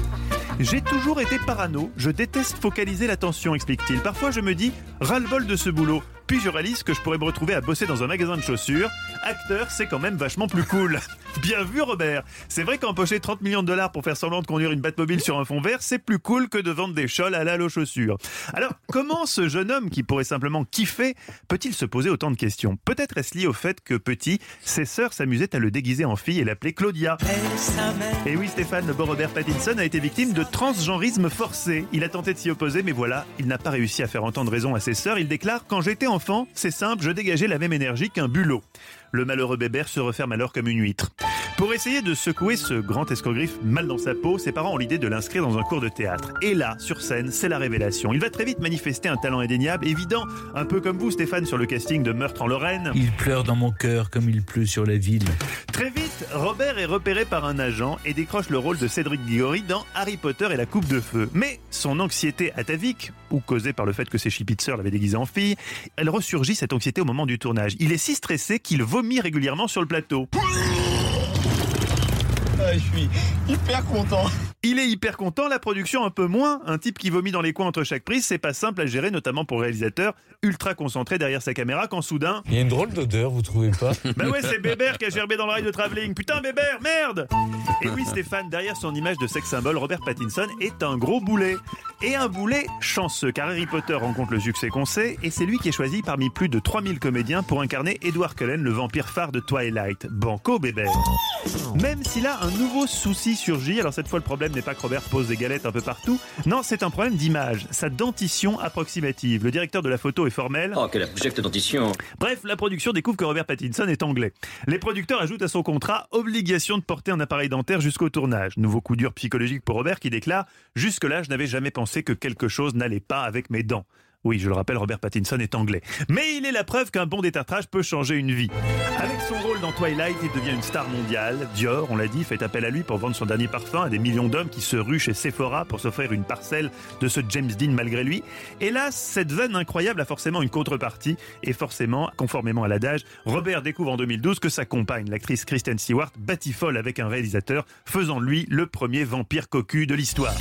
J'ai toujours été parano, je déteste focaliser l'attention, explique-t-il. Parfois je me dis, ras-le-bol de ce boulot. Puis je réalise que je pourrais me retrouver à bosser dans un magasin de chaussures. Acteur, c'est quand même vachement plus cool. (laughs) Bien vu Robert C'est vrai qu'empocher 30 millions de dollars pour faire semblant de conduire une Batmobile sur un fond vert, c'est plus cool que de vendre des chols à la aux chaussures. Alors, comment ce jeune homme qui pourrait simplement kiffer peut-il se poser autant de questions? Peut-être est-ce lié au fait que petit, ses sœurs s'amusaient à le déguiser en fille et l'appelaient Claudia. Et oui Stéphane, le beau Robert Pattinson a été victime de transgenrisme forcé. Il a tenté de s'y opposer, mais voilà, il n'a pas réussi à faire entendre raison à ses sœurs. Il déclare Quand j'étais enfant, c'est simple, je dégageais la même énergie qu'un bulot. Le malheureux bébert se referme alors comme une huître. Pour essayer de secouer ce grand escogriffe mal dans sa peau, ses parents ont l'idée de l'inscrire dans un cours de théâtre. Et là, sur scène, c'est la révélation. Il va très vite manifester un talent indéniable, évident, un peu comme vous Stéphane sur le casting de Meurtre en Lorraine. Il pleure dans mon cœur comme il pleut sur la ville. Très vite, Robert est repéré par un agent et décroche le rôle de Cédric Diggory dans Harry Potter et la Coupe de Feu. Mais son anxiété atavique, ou causée par le fait que ses chipitzeurs l'avaient déguisé en fille, elle ressurgit cette anxiété au moment du tournage. Il est si stressé qu'il vomit régulièrement sur le plateau. Ah, je suis hyper content. Il est hyper content, la production un peu moins. Un type qui vomit dans les coins entre chaque prise, c'est pas simple à gérer, notamment pour le réalisateur, ultra concentré derrière sa caméra, quand soudain. Il y a une drôle d'odeur, vous trouvez pas (laughs) Bah ouais, c'est Bébert qui a gerbé dans le rail de travelling. Putain, Bébert, merde Et oui, (laughs) Stéphane, derrière son image de sex symbole, Robert Pattinson est un gros boulet. Et un boulet chanceux, car Harry Potter rencontre le succès qu'on sait, et c'est lui qui est choisi parmi plus de 3000 comédiens pour incarner Edward Cullen, le vampire phare de Twilight. Banco, Bébert Même si là, un nouveau souci surgit, alors cette fois le problème n'est pas que Robert pose des galettes un peu partout, non, c'est un problème d'image, sa dentition approximative. Le directeur de la photo est formel. Oh, quelle abjecte dentition Bref, la production découvre que Robert Pattinson est anglais. Les producteurs ajoutent à son contrat obligation de porter un appareil dentaire jusqu'au tournage. Nouveau coup dur psychologique pour Robert qui déclare Jusque-là, je n'avais jamais pensé que quelque chose n'allait pas avec mes dents. Oui, je le rappelle, Robert Pattinson est anglais. Mais il est la preuve qu'un bon détartrage peut changer une vie. Avec son rôle dans Twilight, il devient une star mondiale. Dior, on l'a dit, fait appel à lui pour vendre son dernier parfum à des millions d'hommes qui se ruent chez Sephora pour s'offrir une parcelle de ce James Dean malgré lui. Là, cette veine incroyable a forcément une contrepartie. Et forcément, conformément à l'adage, Robert découvre en 2012 que sa compagne, l'actrice Kristen Stewart, batifole avec un réalisateur, faisant lui le premier vampire cocu de l'histoire.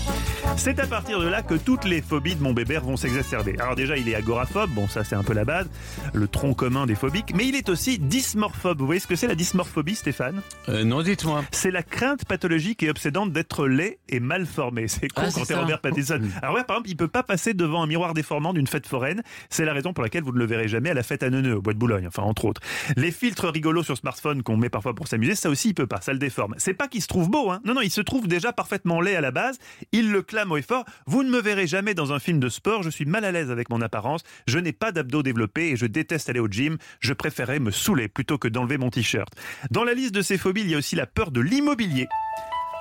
C'est à partir de là que toutes les phobies de mon bébert vont s'exacerber. Alors déjà, il est agoraphobe, bon ça c'est un peu la base, le tronc commun des phobiques, mais il est aussi dysmorphobe. Vous voyez ce que c'est la dysmorphobie, Stéphane? Euh, non, dites-moi. C'est la crainte pathologique et obsédante d'être laid et mal formé. C'est con Ah, quand c'est t'es. Robert Pattinson. Alors ouais, par exemple, il peut pas passer devant un miroir déformant d'une fête foraine. C'est la raison pour laquelle vous ne le verrez jamais à la fête à Neuneu, au bois de Boulogne, enfin entre autres. Les filtres rigolos sur smartphone qu'on met parfois pour s'amuser, ça aussi il peut pas, ça le déforme. C'est pas qu'il se trouve beau, hein. Non, non, il se trouve déjà parfaitement laid à la base. Il le clame haut et fort. Vous ne me verrez jamais dans un film de sport. Je suis mal à l'aise avec mon apparence. Je n'ai pas d'abdos développés et je déteste aller au gym. Je préférais me saouler plutôt que d'enlever mon t-shirt. Dans la liste de ces phobies, il y a aussi la peur de l'immobilier.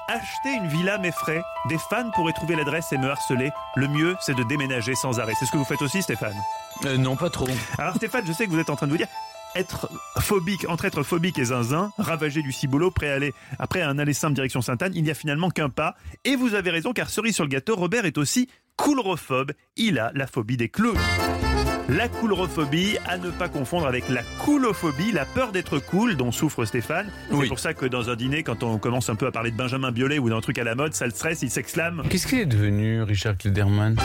Acheter une villa m'effraie. Des fans pourraient trouver l'adresse et me harceler. Le mieux, c'est de déménager sans arrêt. C'est ce que vous faites aussi, Stéphane? Euh, non, pas trop. Alors, Stéphane, je sais que vous êtes en train de vous dire. Être phobique, entre être phobique et zinzin, ravagé du ciboulot, prêt après un aller simple direction Sainte-Anne, il n'y a finalement qu'un pas. Et vous avez raison, car cerise sur le gâteau, Robert est aussi coulrophobe. Il a la phobie des clowns. La coulrophobie, à ne pas confondre avec la coulophobie, la peur d'être cool dont souffre Stéphane. C'est pour ça que dans un dîner, quand on commence un peu à parler de Benjamin Biolay ou d'un truc à la mode, ça le stresse, il s'exclame. Qu'est-ce qu'il est devenu, Richard Klederman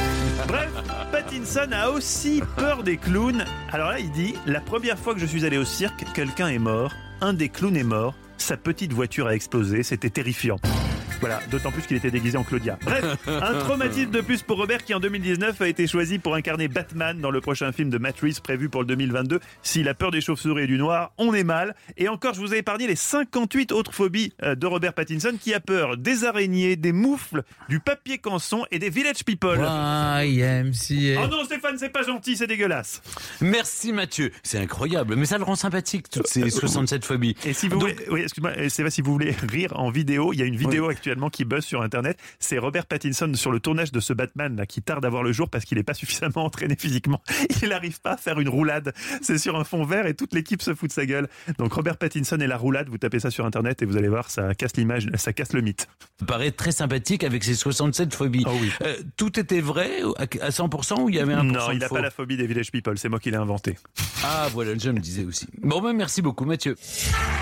Bref, Pattinson a aussi peur des clowns. Alors là, il dit La première fois que je suis allé au cirque, quelqu'un est mort. Un des clowns est mort. Sa petite voiture a explosé. C'était terrifiant. Voilà, d'autant plus qu'il était déguisé en Claudia. Bref, un traumatisme de plus pour Robert qui en 2019 a été choisi pour incarner Batman dans le prochain film de Matt Reeves prévu pour le 2022. S'il a peur des chauves-souris et du noir, on est mal. Et encore, je vous ai épargné les 58 autres phobies euh, de Robert Pattinson qui a peur des araignées, des moufles, du papier canson et des village people. YMCA. Oh non, Stéphane, c'est pas gentil, c'est dégueulasse. Merci Mathieu. C'est incroyable, mais ça le rend sympathique, toutes ces 67 phobies. Et si vous voulez, oui, excuse-moi, euh, Stéphane, si vous voulez rire en vidéo, il y a une vidéo actuelle actuellement qui buzz sur Internet. C'est Robert Pattinson sur le tournage de ce Batman là, qui tarde à voir le jour parce qu'il n'est pas (laughs) suffisamment entraîné physiquement. Il n'arrive pas à faire une roulade. C'est sur un fond vert et toute l'équipe se fout de sa gueule. Donc Robert Pattinson et la roulade, vous tapez ça sur Internet et vous allez voir, ça casse l'image, ça casse le mythe. Ça paraît très sympathique avec ses 67 phobies. Euh, tout était vrai à 100% ou il y avait un Non, il n'a pas la phobie des village people, c'est moi qui l'ai inventé. Ah voilà, je me disais aussi. Bon ben merci beaucoup Mathieu.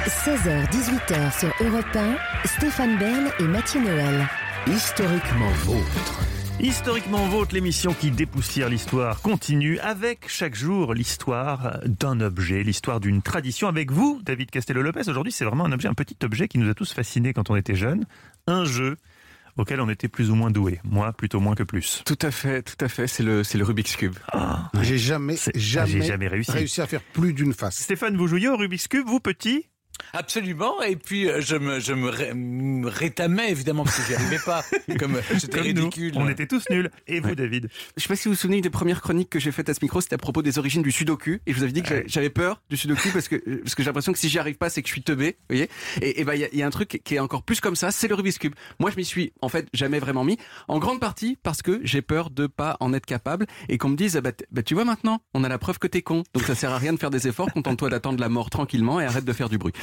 16h, 18h sur Europe 1, Stéphane Bern et Mathieu Noël. Historiquement vôtre. Historiquement vôtre, l'émission qui dépoussière l'histoire continue avec chaque jour l'histoire d'un objet, l'histoire d'une tradition. Avec vous, David Castello-Lopez, aujourd'hui c'est vraiment un objet, un petit objet qui nous a tous fascinés quand on était jeunes. Un jeu auquel on était plus ou moins doué. Moi, plutôt moins que plus. Tout à fait, tout à fait. C'est le, c'est le Rubik's Cube. Ah, j'ai jamais, jamais, j'ai jamais réussi. réussi à faire plus d'une face. Stéphane, vous jouiez au Rubik's Cube, vous petit Absolument, et puis euh, je me, je me, ré- me rétamais évidemment parce que j'y arrivais pas, (laughs) comme euh, c'était nous, ridicule. on était tous nuls. Et vous, David Je sais pas si vous vous souvenez des premières chroniques que j'ai faites à ce micro, c'était à propos des origines du sudoku. Et je vous avais dit que j'avais- peur du sudoku parce que, parce que j'ai l'impression que si j'y arrive pas, c'est que je suis teubé. Vous voyez Et et ben, il y, a- il y a un truc qui est encore plus comme ça, c'est le Rubik's Cube. Moi, je m'y suis, en fait, jamais vraiment mis. En grande partie parce que j'ai peur de pas en être capable et qu'on me dise, ah bah, bah, tu vois maintenant, on a la preuve que t'es con. Donc ça sert à rien de faire des efforts, contente-toi d'attendre la mort tranquillement et arrête de faire du bruit.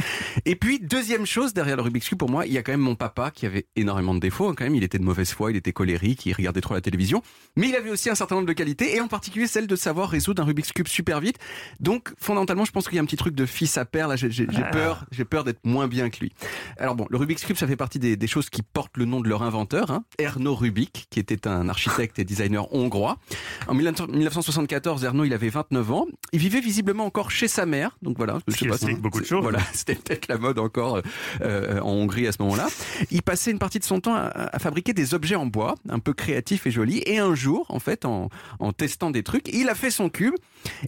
Et puis, deuxième chose, derrière le Rubik's Cube, pour moi, il y a quand même mon papa qui avait énormément de défauts. hein, Quand même, il était de mauvaise foi, il était colérique, il regardait trop la télévision. Mais il avait aussi un certain nombre de qualités, et en particulier celle de savoir résoudre un Rubik's Cube super vite. Donc, fondamentalement, je pense qu'il y a un petit truc de fils à père. Là, j'ai Ah. peur, j'ai peur d'être moins bien que lui. Alors bon, le Rubik's Cube, ça fait partie des, des choses qui portent le nom de leur inventeur, hein, Erno Rubik, qui était un architecte et designer hongrois. En 1974, Erno, il avait 29 ans. Il vivait visiblement encore chez sa mère. Donc voilà, je Ce sais qui pas explique si- beaucoup de choses. Voilà, (laughs) c'était peut-être la mode encore euh, euh, en Hongrie à ce moment-là. Il passait une partie de son temps à, à fabriquer des objets en bois, un peu créatifs et jolis. Et un jour, en fait, en, en testant des trucs, il a fait son cube,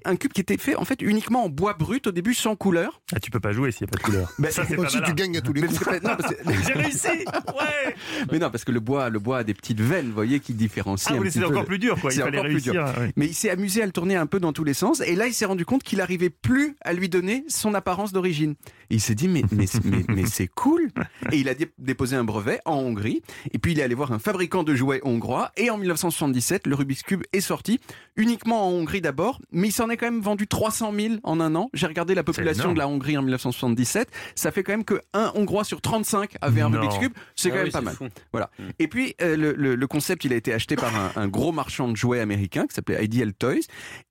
un cube qui était fait en fait uniquement en bois brut au début, sans couleur. Ah, tu peux pas jouer s'il n'y a pas de couleur. Ben, ça, c'est pas malin. tu gagnes à tous les coups. c'est pas- non, parce que- (laughs) J'ai réussi Ouais mais non, parce que le bois, le bois a des petites veines, vous voyez, qui différencient Ah, oui, c'est encore le- plus dur, quoi. Il C'est fallait encore plus dur. réussir. ouais. Mais il s'est amusé à le tourner un peu dans tous les sens. Et là, il s'est rendu compte qu'il n'arrivait plus à lui donner son apparence d'origine. Et il s'est dit, mais, mais, (laughs) mais, mais c'est cool. Et il a dé- déposé un brevet en Hongrie. Et puis, il est allé voir un fabricant de jouets hongrois. Et en 1977, le Rubik's Cube est sorti. Uniquement en Hongrie d'abord. Mais il s'en est quand même vendu 300 000 en un an. J'ai regardé la population de la Hongrie en 1977. Ça fait quand même que un Hongrois sur 35 avait un Non. Rubik's Cube. C'est Ah quand oui, même pas mal. fou. Voilà. Et puis, euh, le, le- le concept, il a été acheté par un, un gros marchand de jouets américain qui s'appelait Ideal Toys.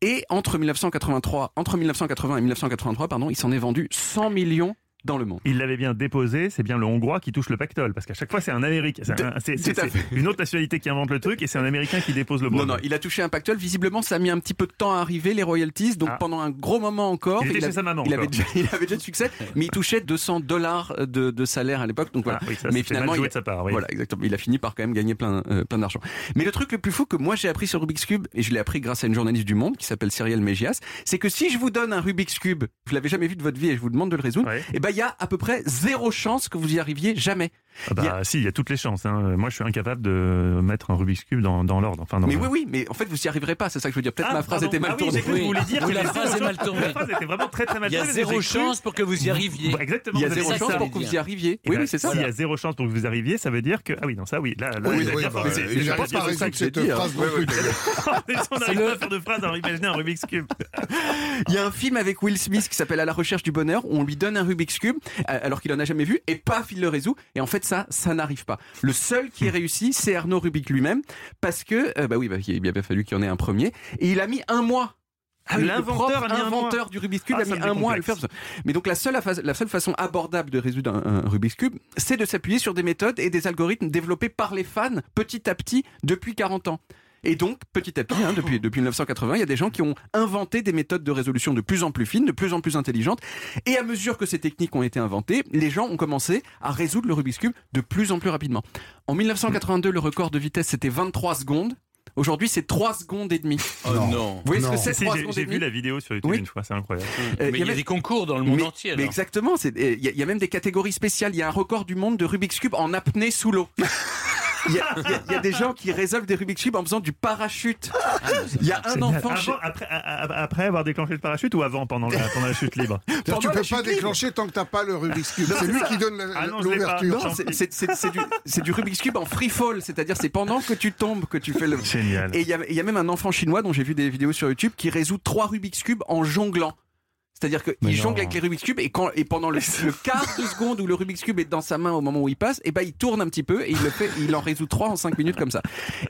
Et entre 1983, entre 1980 et 1983, pardon, il s'en est vendu 100 millions dans le monde. Il l'avait bien déposé, c'est bien le Hongrois qui touche le pactole, parce qu'à chaque fois c'est un Américain, c'est un- une autre nationalité qui invente le truc et c'est un Américain qui dépose le brevet. Non, non, il a touché un pactole. Visiblement, ça a mis un petit peu de temps à arriver, les royalties. Donc, Ah. pendant un gros moment encore. Il était chez a- sa maman il avait, déjà, (laughs) il avait déjà de succès, mais il touchait 200 dollars de, de salaire à l'époque. Donc voilà. Ah oui, ça, mais finalement, il, de sa part, oui. voilà, exactement. Il a fini par quand même gagner plein, euh, plein d'argent. Mais le truc le plus fou que moi j'ai appris sur Rubik's Cube, et je l'ai appris grâce à une journaliste du Monde qui s'appelle Cyrielle Mégias, c'est que si je vous donne un Rubik's Cube, vous l'avez jamais vu de votre vie et je vous demande de le résoudre, Ouais. et ben il y a à peu près zéro chance que vous y arriviez jamais. Ah bah, y a- si, il y a toutes les chances. hein. Moi, je suis incapable de mettre un Rubik's Cube dans, dans l'ordre. Enfin, dans Mais le- oui, oui, mais en fait vous y arriverai pas. C'est ça que je veux dire. Peut-être Ah, ma phrase pardon. était mal Ah oui, tournée. vous vouliez dire Oui, que la phrase est mal tournée. La phrase était vraiment très très mal Il y a tournée. zéro cru- chance pour que vous y arriviez. Bah, Exactement. Il y a zéro chance pour que vous y arriviez. Eh Oui, ben, oui, c'est ça. S'il y a zéro chance pour que vous arriviez, ça veut dire que. Ah oui, non, ça oui. Là, là, Oui, oui, n'arrive c'est pas résoudre cette phrase non plus. d'ailleurs. (laughs) On n'arrive pas à faire de phrase à imaginer un Rubik's Cube. Il y a un film avec Will Smith qui s'appelle À la recherche du bonheur où on lui donne un Rubik's Cube euh, alors qu'il en a jamais vu et paf, il le résout. Et en fait, ça, ça n'arrive pas. Le seul qui est réussi, c'est Arnaud Rubik lui-même parce que, euh, bah oui, bah, il a bien fallu qu'il y en ait un premier. Et il a mis un mois. Ah, l'inventeur propre a mis un mois. inventeur du Rubik's Cube Ah, a mis un mois à le faire. Mais donc la seule, la seule façon abordable de résoudre un, un Rubik's Cube, c'est de s'appuyer sur des méthodes et des algorithmes développés par les fans petit à petit depuis 40 ans. Et donc, petit à petit, hein, depuis, depuis 1980, il y a des gens qui ont inventé des méthodes de résolution de plus en plus fines, de plus en plus intelligentes. Et à mesure que ces techniques ont été inventées, les gens ont commencé à résoudre le Rubik's Cube de plus en plus rapidement. En 1982, le record de vitesse, c'était 23 secondes. Aujourd'hui, c'est 3 secondes et demie. Oh Non. non. Vous voyez ce que c'est Si, si, 3 J'ai vu la vidéo sur YouTube Oui. une fois, c'est incroyable. Euh, Mais il y a même- des concours dans le monde mais, entier. mais exactement, euh, y, a- il y a même des catégories spéciales. Il y a un record du monde de Rubik's Cube en apnée sous l'eau. (laughs) il y, a- y y des gens qui résolvent des Rubik's Cube en faisant du parachute. Il y a un enfant Avant, après, avoir déclenché le parachute ou avant, pendant la, pendant la chute libre (laughs) C'est-à-dire, tu peux pas déclencher tant que t'as pas le Rubik's Cube. C'est lui qui donne Ah l'ouverture. Non, c'est- du, Rubik's Cube en free fall, c'est-à-dire c'est pendant que tu tombes que tu fais le. Génial. Et il y, y a même un enfant chinois dont j'ai vu des vidéos sur YouTube qui résout trois Rubik's Cube en jonglant. C'est-à-dire qu'il jongle avec les Rubik's Cube et, quand, et pendant le, (laughs) le quart de seconde où le Rubik's Cube est dans sa main au moment où il passe, et ben il tourne un petit peu et il le fait, il en résout trois en cinq minutes comme ça.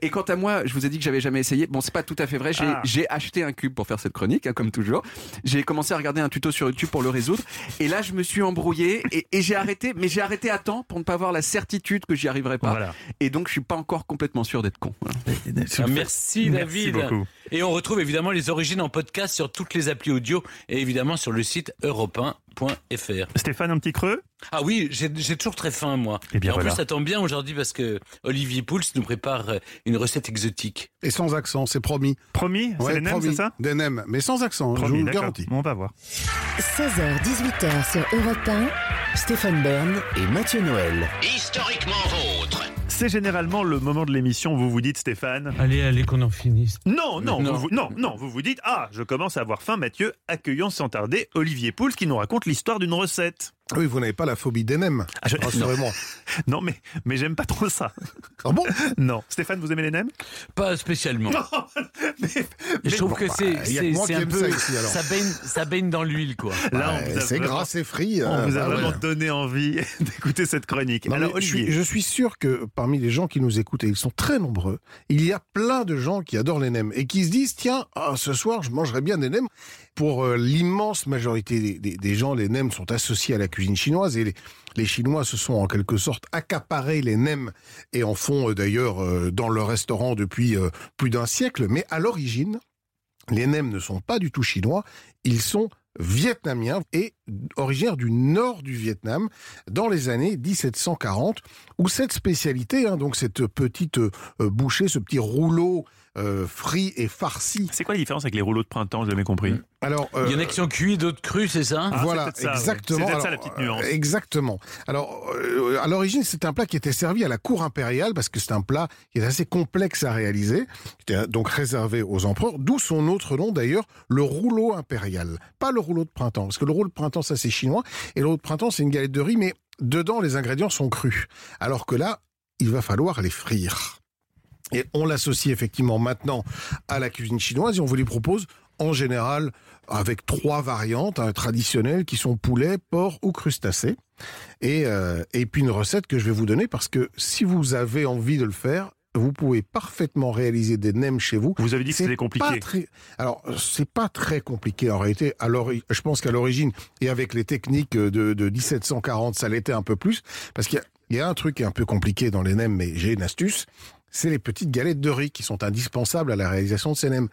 Et quant à moi, je vous ai dit que j'avais jamais essayé. Bon, c'est pas tout à fait vrai. J'ai Ah. j'ai acheté un cube pour faire cette chronique, hein, comme toujours. J'ai commencé à regarder un tuto sur YouTube pour le résoudre. Et là, je me suis embrouillé et, et j'ai arrêté. Mais j'ai arrêté à temps pour ne pas avoir la certitude que j'y arriverais pas. Voilà. Et donc, je suis pas encore complètement sûr d'être con. Voilà. Ah, merci, David. beaucoup. Et on retrouve évidemment les origines en podcast sur toutes les applis audio et évidemment sur le site europe1.fr. Stéphane, un petit creux? Ah oui, j'ai toujours très faim moi. Eh bien, Et en voilà. plus ça tombe bien aujourd'hui parce que Olivier Pouls nous prépare euh, une recette exotique. Et sans accent, c'est promis. Promis? C'est Ouais, promis. c'est ça? Des nems, mais sans accent, je Promis, vous le d'accord. garantis. On va voir. 16h, 18h sur Europe 1. Stéphane Bern et Mathieu Noël. Historiquement vôtre. C'est généralement le moment de l'émission où vous vous dites, Stéphane. Allez, allez, qu'on en finisse. Non, non, Non. Vous, vous- non, non, vous vous dites, ah, je commence à avoir faim, Mathieu, accueillons sans tarder Olivier Pouls qui nous raconte l'histoire d'une recette. Oui, vous n'avez pas la phobie des nems. Ah, je- Rassurez-moi. (laughs) Non, mais, mais j'aime pas trop ça. Ah bon? (laughs) Non. Stéphane, vous aimez les nems Pas spécialement. (laughs) mais, Et je trouve bon, que bah, c'est un peu ça ici, alors. ça baigne ça baigne dans l'huile quoi. Là, a c'est vraiment- gras, c'est frit. On hein, vous a bah vraiment ouais. donné envie d'écouter cette chronique. Non, Alors, mais je, suis, je suis sûr que parmi les gens qui nous écoutent, et ils sont très nombreux, il y a plein de gens qui adorent les nems et qui se disent tiens, ah, ce soir, je mangerai bien des nems. Pour euh, l'immense majorité des, gens, les nems sont associés à la cuisine chinoise et les, Chinois se sont en quelque sorte accaparés les nems et en font euh, d'ailleurs euh, dans leur restaurant depuis plus d'un siècle. Mais à l'origine, les nems ne sont pas du tout chinois, ils sont vietnamiens et originaires du nord du Vietnam dans les années 1740 où cette spécialité, hein, donc cette petite bouchée, ce petit rouleau euh, frit et farci. c'est quoi la différence avec les rouleaux de printemps J'ai jamais compris. Alors, euh, Il y en a qui sont cuits, d'autres crus, c'est ça Ah, c'est voilà, peut-être ça, ouais. exactement. C'est peut-être ça, Alors, la petite nuance. euh, Exactement. Alors, euh, à l'origine, c'est un plat qui était servi à la cour impériale parce que c'est un plat qui est assez complexe à réaliser, qui était donc réservé aux empereurs, d'où son autre nom d'ailleurs, le rouleau impérial. Pas le rouleau de printemps, parce que le rouleau de printemps, ça c'est chinois, et le rouleau de printemps, c'est une galette de riz, mais dedans, les ingrédients sont crus. Alors que là, il va falloir les frire. Et on l'associe effectivement maintenant à la cuisine chinoise et on vous les propose en général avec trois variantes hein, traditionnelles qui sont poulet, porc ou crustacés. Et, euh, et puis une recette que je vais vous donner parce que si vous avez envie de le faire, vous pouvez parfaitement réaliser des nems chez vous. Vous avez dit que c'était compliqué. très- Alors, c'est pas très compliqué en réalité. Alors, je pense qu'à l'origine, et avec les techniques de, de 1740, ça l'était un peu plus. Parce qu'il y y, a un truc qui est un peu compliqué dans les nems, mais j'ai une astuce. C'est les petites galettes de riz qui sont indispensables à la réalisation de ces nems.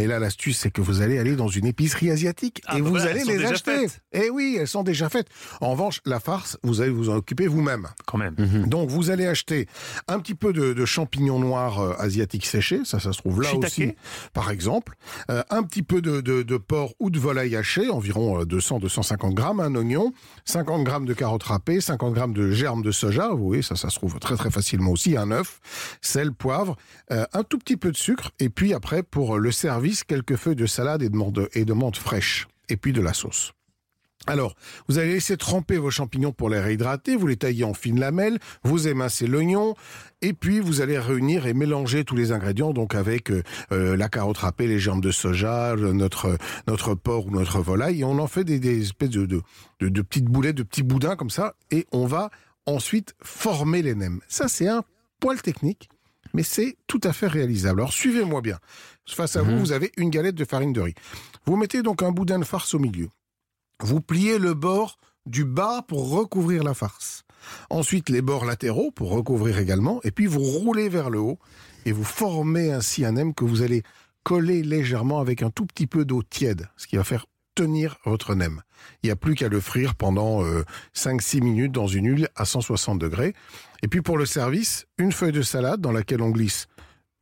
Mais là, l'astuce, c'est que vous allez aller dans une épicerie asiatique Ah, et bah vous voilà, allez les acheter. faites. Eh oui, elles sont déjà faites. En revanche, la farce, vous allez vous en occuper vous-même. Quand même. Donc vous allez acheter un petit peu de, de champignons noirs euh, asiatiques séchés, ça ça se trouve là aussi, par exemple, Euh, un petit peu de, de, de porc ou de volaille hachée, environ 200-250 grammes, un oignon, 50 grammes de carottes râpées, 50 grammes de germes de soja, vous voyez ça ça se trouve très très facilement aussi, un œuf, sel, poivre, euh, un tout petit peu de sucre, et puis après pour le service quelques feuilles de salade et de menthe, fraîche, et puis de la sauce. Alors, vous allez laisser tremper vos champignons pour les réhydrater, vous les taillez en fines lamelles, vous émincez l'oignon, et puis vous allez réunir et mélanger tous les ingrédients, donc avec euh, euh, la carotte râpée, les jambes de soja, notre notre porc ou notre volaille, et on en fait des, espèces de, de, de, de petites boulettes, de petits boudins comme ça, et on va ensuite former les nems. Ça, c'est un poil technique, mais c'est tout à fait réalisable. Alors suivez-moi bien. Face à vous, vous avez une galette de farine de riz. Vous mettez donc un boudin de farce au milieu. Vous pliez le bord du bas pour recouvrir la farce. Ensuite, les bords latéraux pour recouvrir également. Et puis, vous roulez vers le haut et vous formez ainsi un nem que vous allez coller légèrement avec un tout petit peu d'eau tiède, ce qui va faire tenir votre nem. Il n'y a plus qu'à le frire pendant euh, 5-6 minutes dans une huile à 160 degrés. Et puis pour le service, une feuille de salade dans laquelle on glisse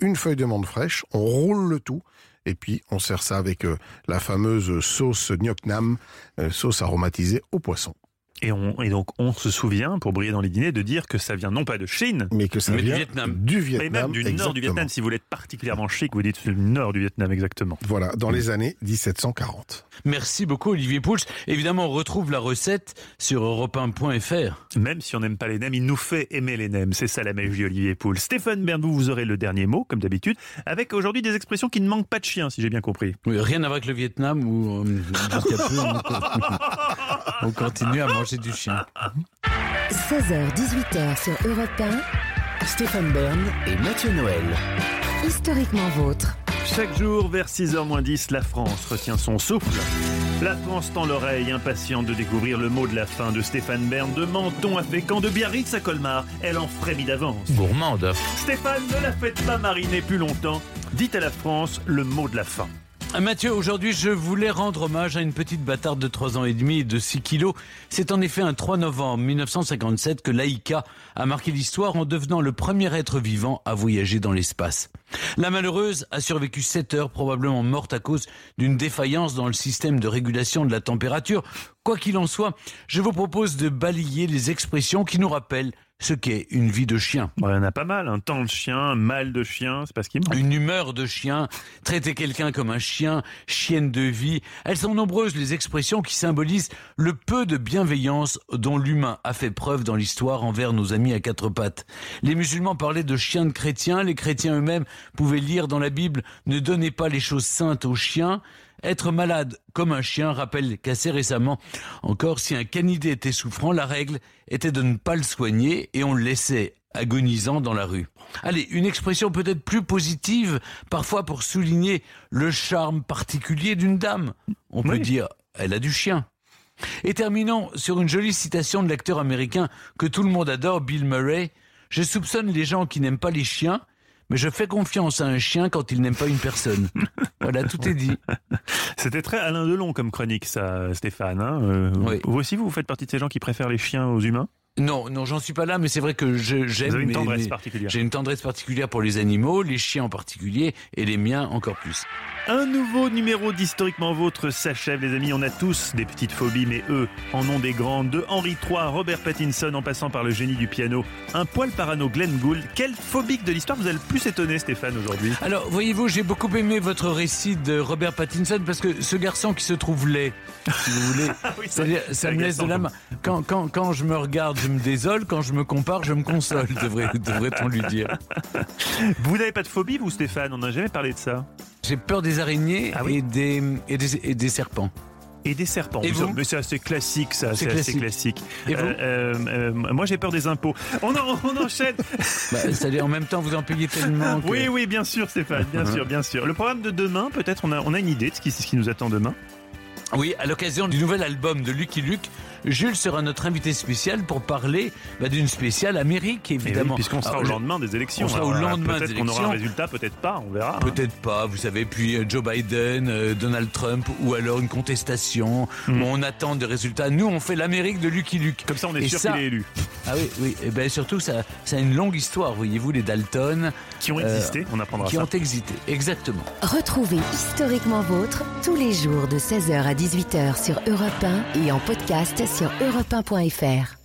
une feuille de menthe fraîche, on roule le tout, et puis on sert ça avec euh, la fameuse sauce gnoc nam, euh, sauce aromatisée au poisson. Et, on, et donc, on se souvient, pour briller dans les dîners, de dire que ça vient non pas de Chine, Mais que ça Mais du vient Vietnam. du Vietnam. mais même du nord du. Vietnam. Si vous voulez être particulièrement chic, vous dites le nord du Vietnam, exactement. Voilà, dans les années 1740. Merci beaucoup Olivier Pouls. Évidemment, on retrouve la recette sur europe1.fr. Même si on n'aime pas les nems, il nous fait aimer les nems. C'est ça la magie Olivier Poul. Stéphane Bernou, vous aurez le dernier mot, comme d'habitude, avec aujourd'hui des expressions qui ne manquent pas de chien, si j'ai bien compris. Oui, rien à voir avec le Vietnam où euh, (laughs) (laughs) on continue à manger du chien. 16h-18h sur Europe Stéphane Bern et Mathieu Noël. 1, historiquement vôtre. Chaque jour, vers 6h moins 10, la France retient son souffle. La France tend l'oreille, impatiente de découvrir le mot de la fin de Stéphane Bern, de Menton à Fécamp, de Biarritz à Colmar. Elle en frémit d'avance. Gourmande. Stéphane, ne la faites pas mariner plus longtemps. Dites à la France le mot de la fin. Ah, Mathieu, aujourd'hui, je voulais rendre hommage à une petite bâtarde de 3 ans et demi et de 6 kilos. C'est en effet un 3 novembre 1957 que Laïka a marqué l'histoire en devenant le premier être vivant à voyager dans l'espace. La malheureuse a survécu 7 heures, probablement morte à cause d'une défaillance dans le système de régulation de la température. Quoi qu'il en soit, je vous propose de balayer les expressions qui nous rappellent ce qu'est une vie de chien. Il y en a pas mal, un temps de chien, un mal de chien, c'est pas ce qui manque. Une humeur de chien, traiter quelqu'un comme un chien, chienne de vie. Elles sont nombreuses les expressions qui symbolisent le peu de bienveillance dont l'humain a fait preuve dans l'histoire envers nos amis à quatre pattes. Les musulmans parlaient de chiens de chrétiens, les chrétiens eux-mêmes pouvaient lire dans la Bible ne donnez pas les choses saintes aux chiens. Être malade comme un chien rappelle qu'assez récemment, encore si un canidé était souffrant, la règle était de ne pas le soigner et on le laissait agonisant dans la rue. Allez, une expression peut-être plus positive, parfois pour souligner le charme particulier d'une dame. On peut dire, elle a du chien. Et terminons sur une jolie citation de l'acteur américain que tout le monde adore, Bill Murray. Je soupçonne les gens qui n'aiment pas les chiens, mais je fais confiance à un chien quand il n'aime pas une personne. (laughs) voilà, tout est dit. C'était très Alain Delon comme chronique, ça, Stéphane. hein. Euh, Oui. Vous aussi, vous faites partie de ces gens qui préfèrent les chiens aux humains? Non, non, j'en suis pas là, mais c'est vrai que j'aime. Une tendresse particulière. J'ai une tendresse particulière pour les animaux, les chiens en particulier, et les miens encore plus. Un nouveau numéro d'Historiquement Vôtre s'achève, les amis. On a tous des petites phobies, mais eux en ont des grandes. De Henry III, Robert Pattinson, en passant par le génie du piano, un poil parano Glenn Gould. Quel phobique de l'histoire vous a le plus étonné, Stéphane, aujourd'hui? Alors, voyez-vous, j'ai beaucoup aimé votre récit de Robert Pattinson parce que ce garçon qui se trouve laid, si vous voulez, (laughs) Ah oui, ça- me laisse de la main. Quand, quand, quand je me regarde, je me désole. Quand je me compare, je me console, (laughs) devrait- devrait-on lui dire. Vous n'avez pas de phobie, vous, Stéphane? On n'a jamais parlé de ça. J'ai peur des araignées Ah oui et, des, et, des, et des serpents. Et des serpents. Et vous Mais c'est assez classique, ça. C'est classique. classique. Et vous Euh, euh, euh, Moi, j'ai peur des impôts. On, en- on enchaîne. (laughs) Bah, c'est-à-dire, en même temps, vous en payez tellement. que- Oui, oui, bien sûr, Stéphane, bien sûr, bien sûr. Le programme de demain, peut-être, on a, on a une idée de ce qui, ce qui nous attend demain? Oui, à l'occasion du nouvel album de Lucky Luke, Jules sera notre invité spécial pour parler bah, d'une spéciale Amérique, Et Eh oui, évidemment. Puisqu'on sera Alors, au lendemain des élections. On sera au lendemain des Peut-être qu'on aura un résultat, peut-être pas, on verra. hein. Peut-être pas, vous savez, puis euh, Joe Biden, euh, Donald Trump, ou alors une contestation, Mm. où on attend des résultats. Nous, on fait l'Amérique de Lucky Luke. Comme ça, on est Et sûr ça- qu'il est élu. Ah oui, oui, et ben surtout, ça, ça a une longue histoire, voyez-vous, les Dalton. Qui ont euh, existé, on apprendra Qui ça. ont existé, exactement. Retrouvez historiquement vôtre tous les jours de 16h à 18h sur Europe 1 et en podcast sur europe1.fr.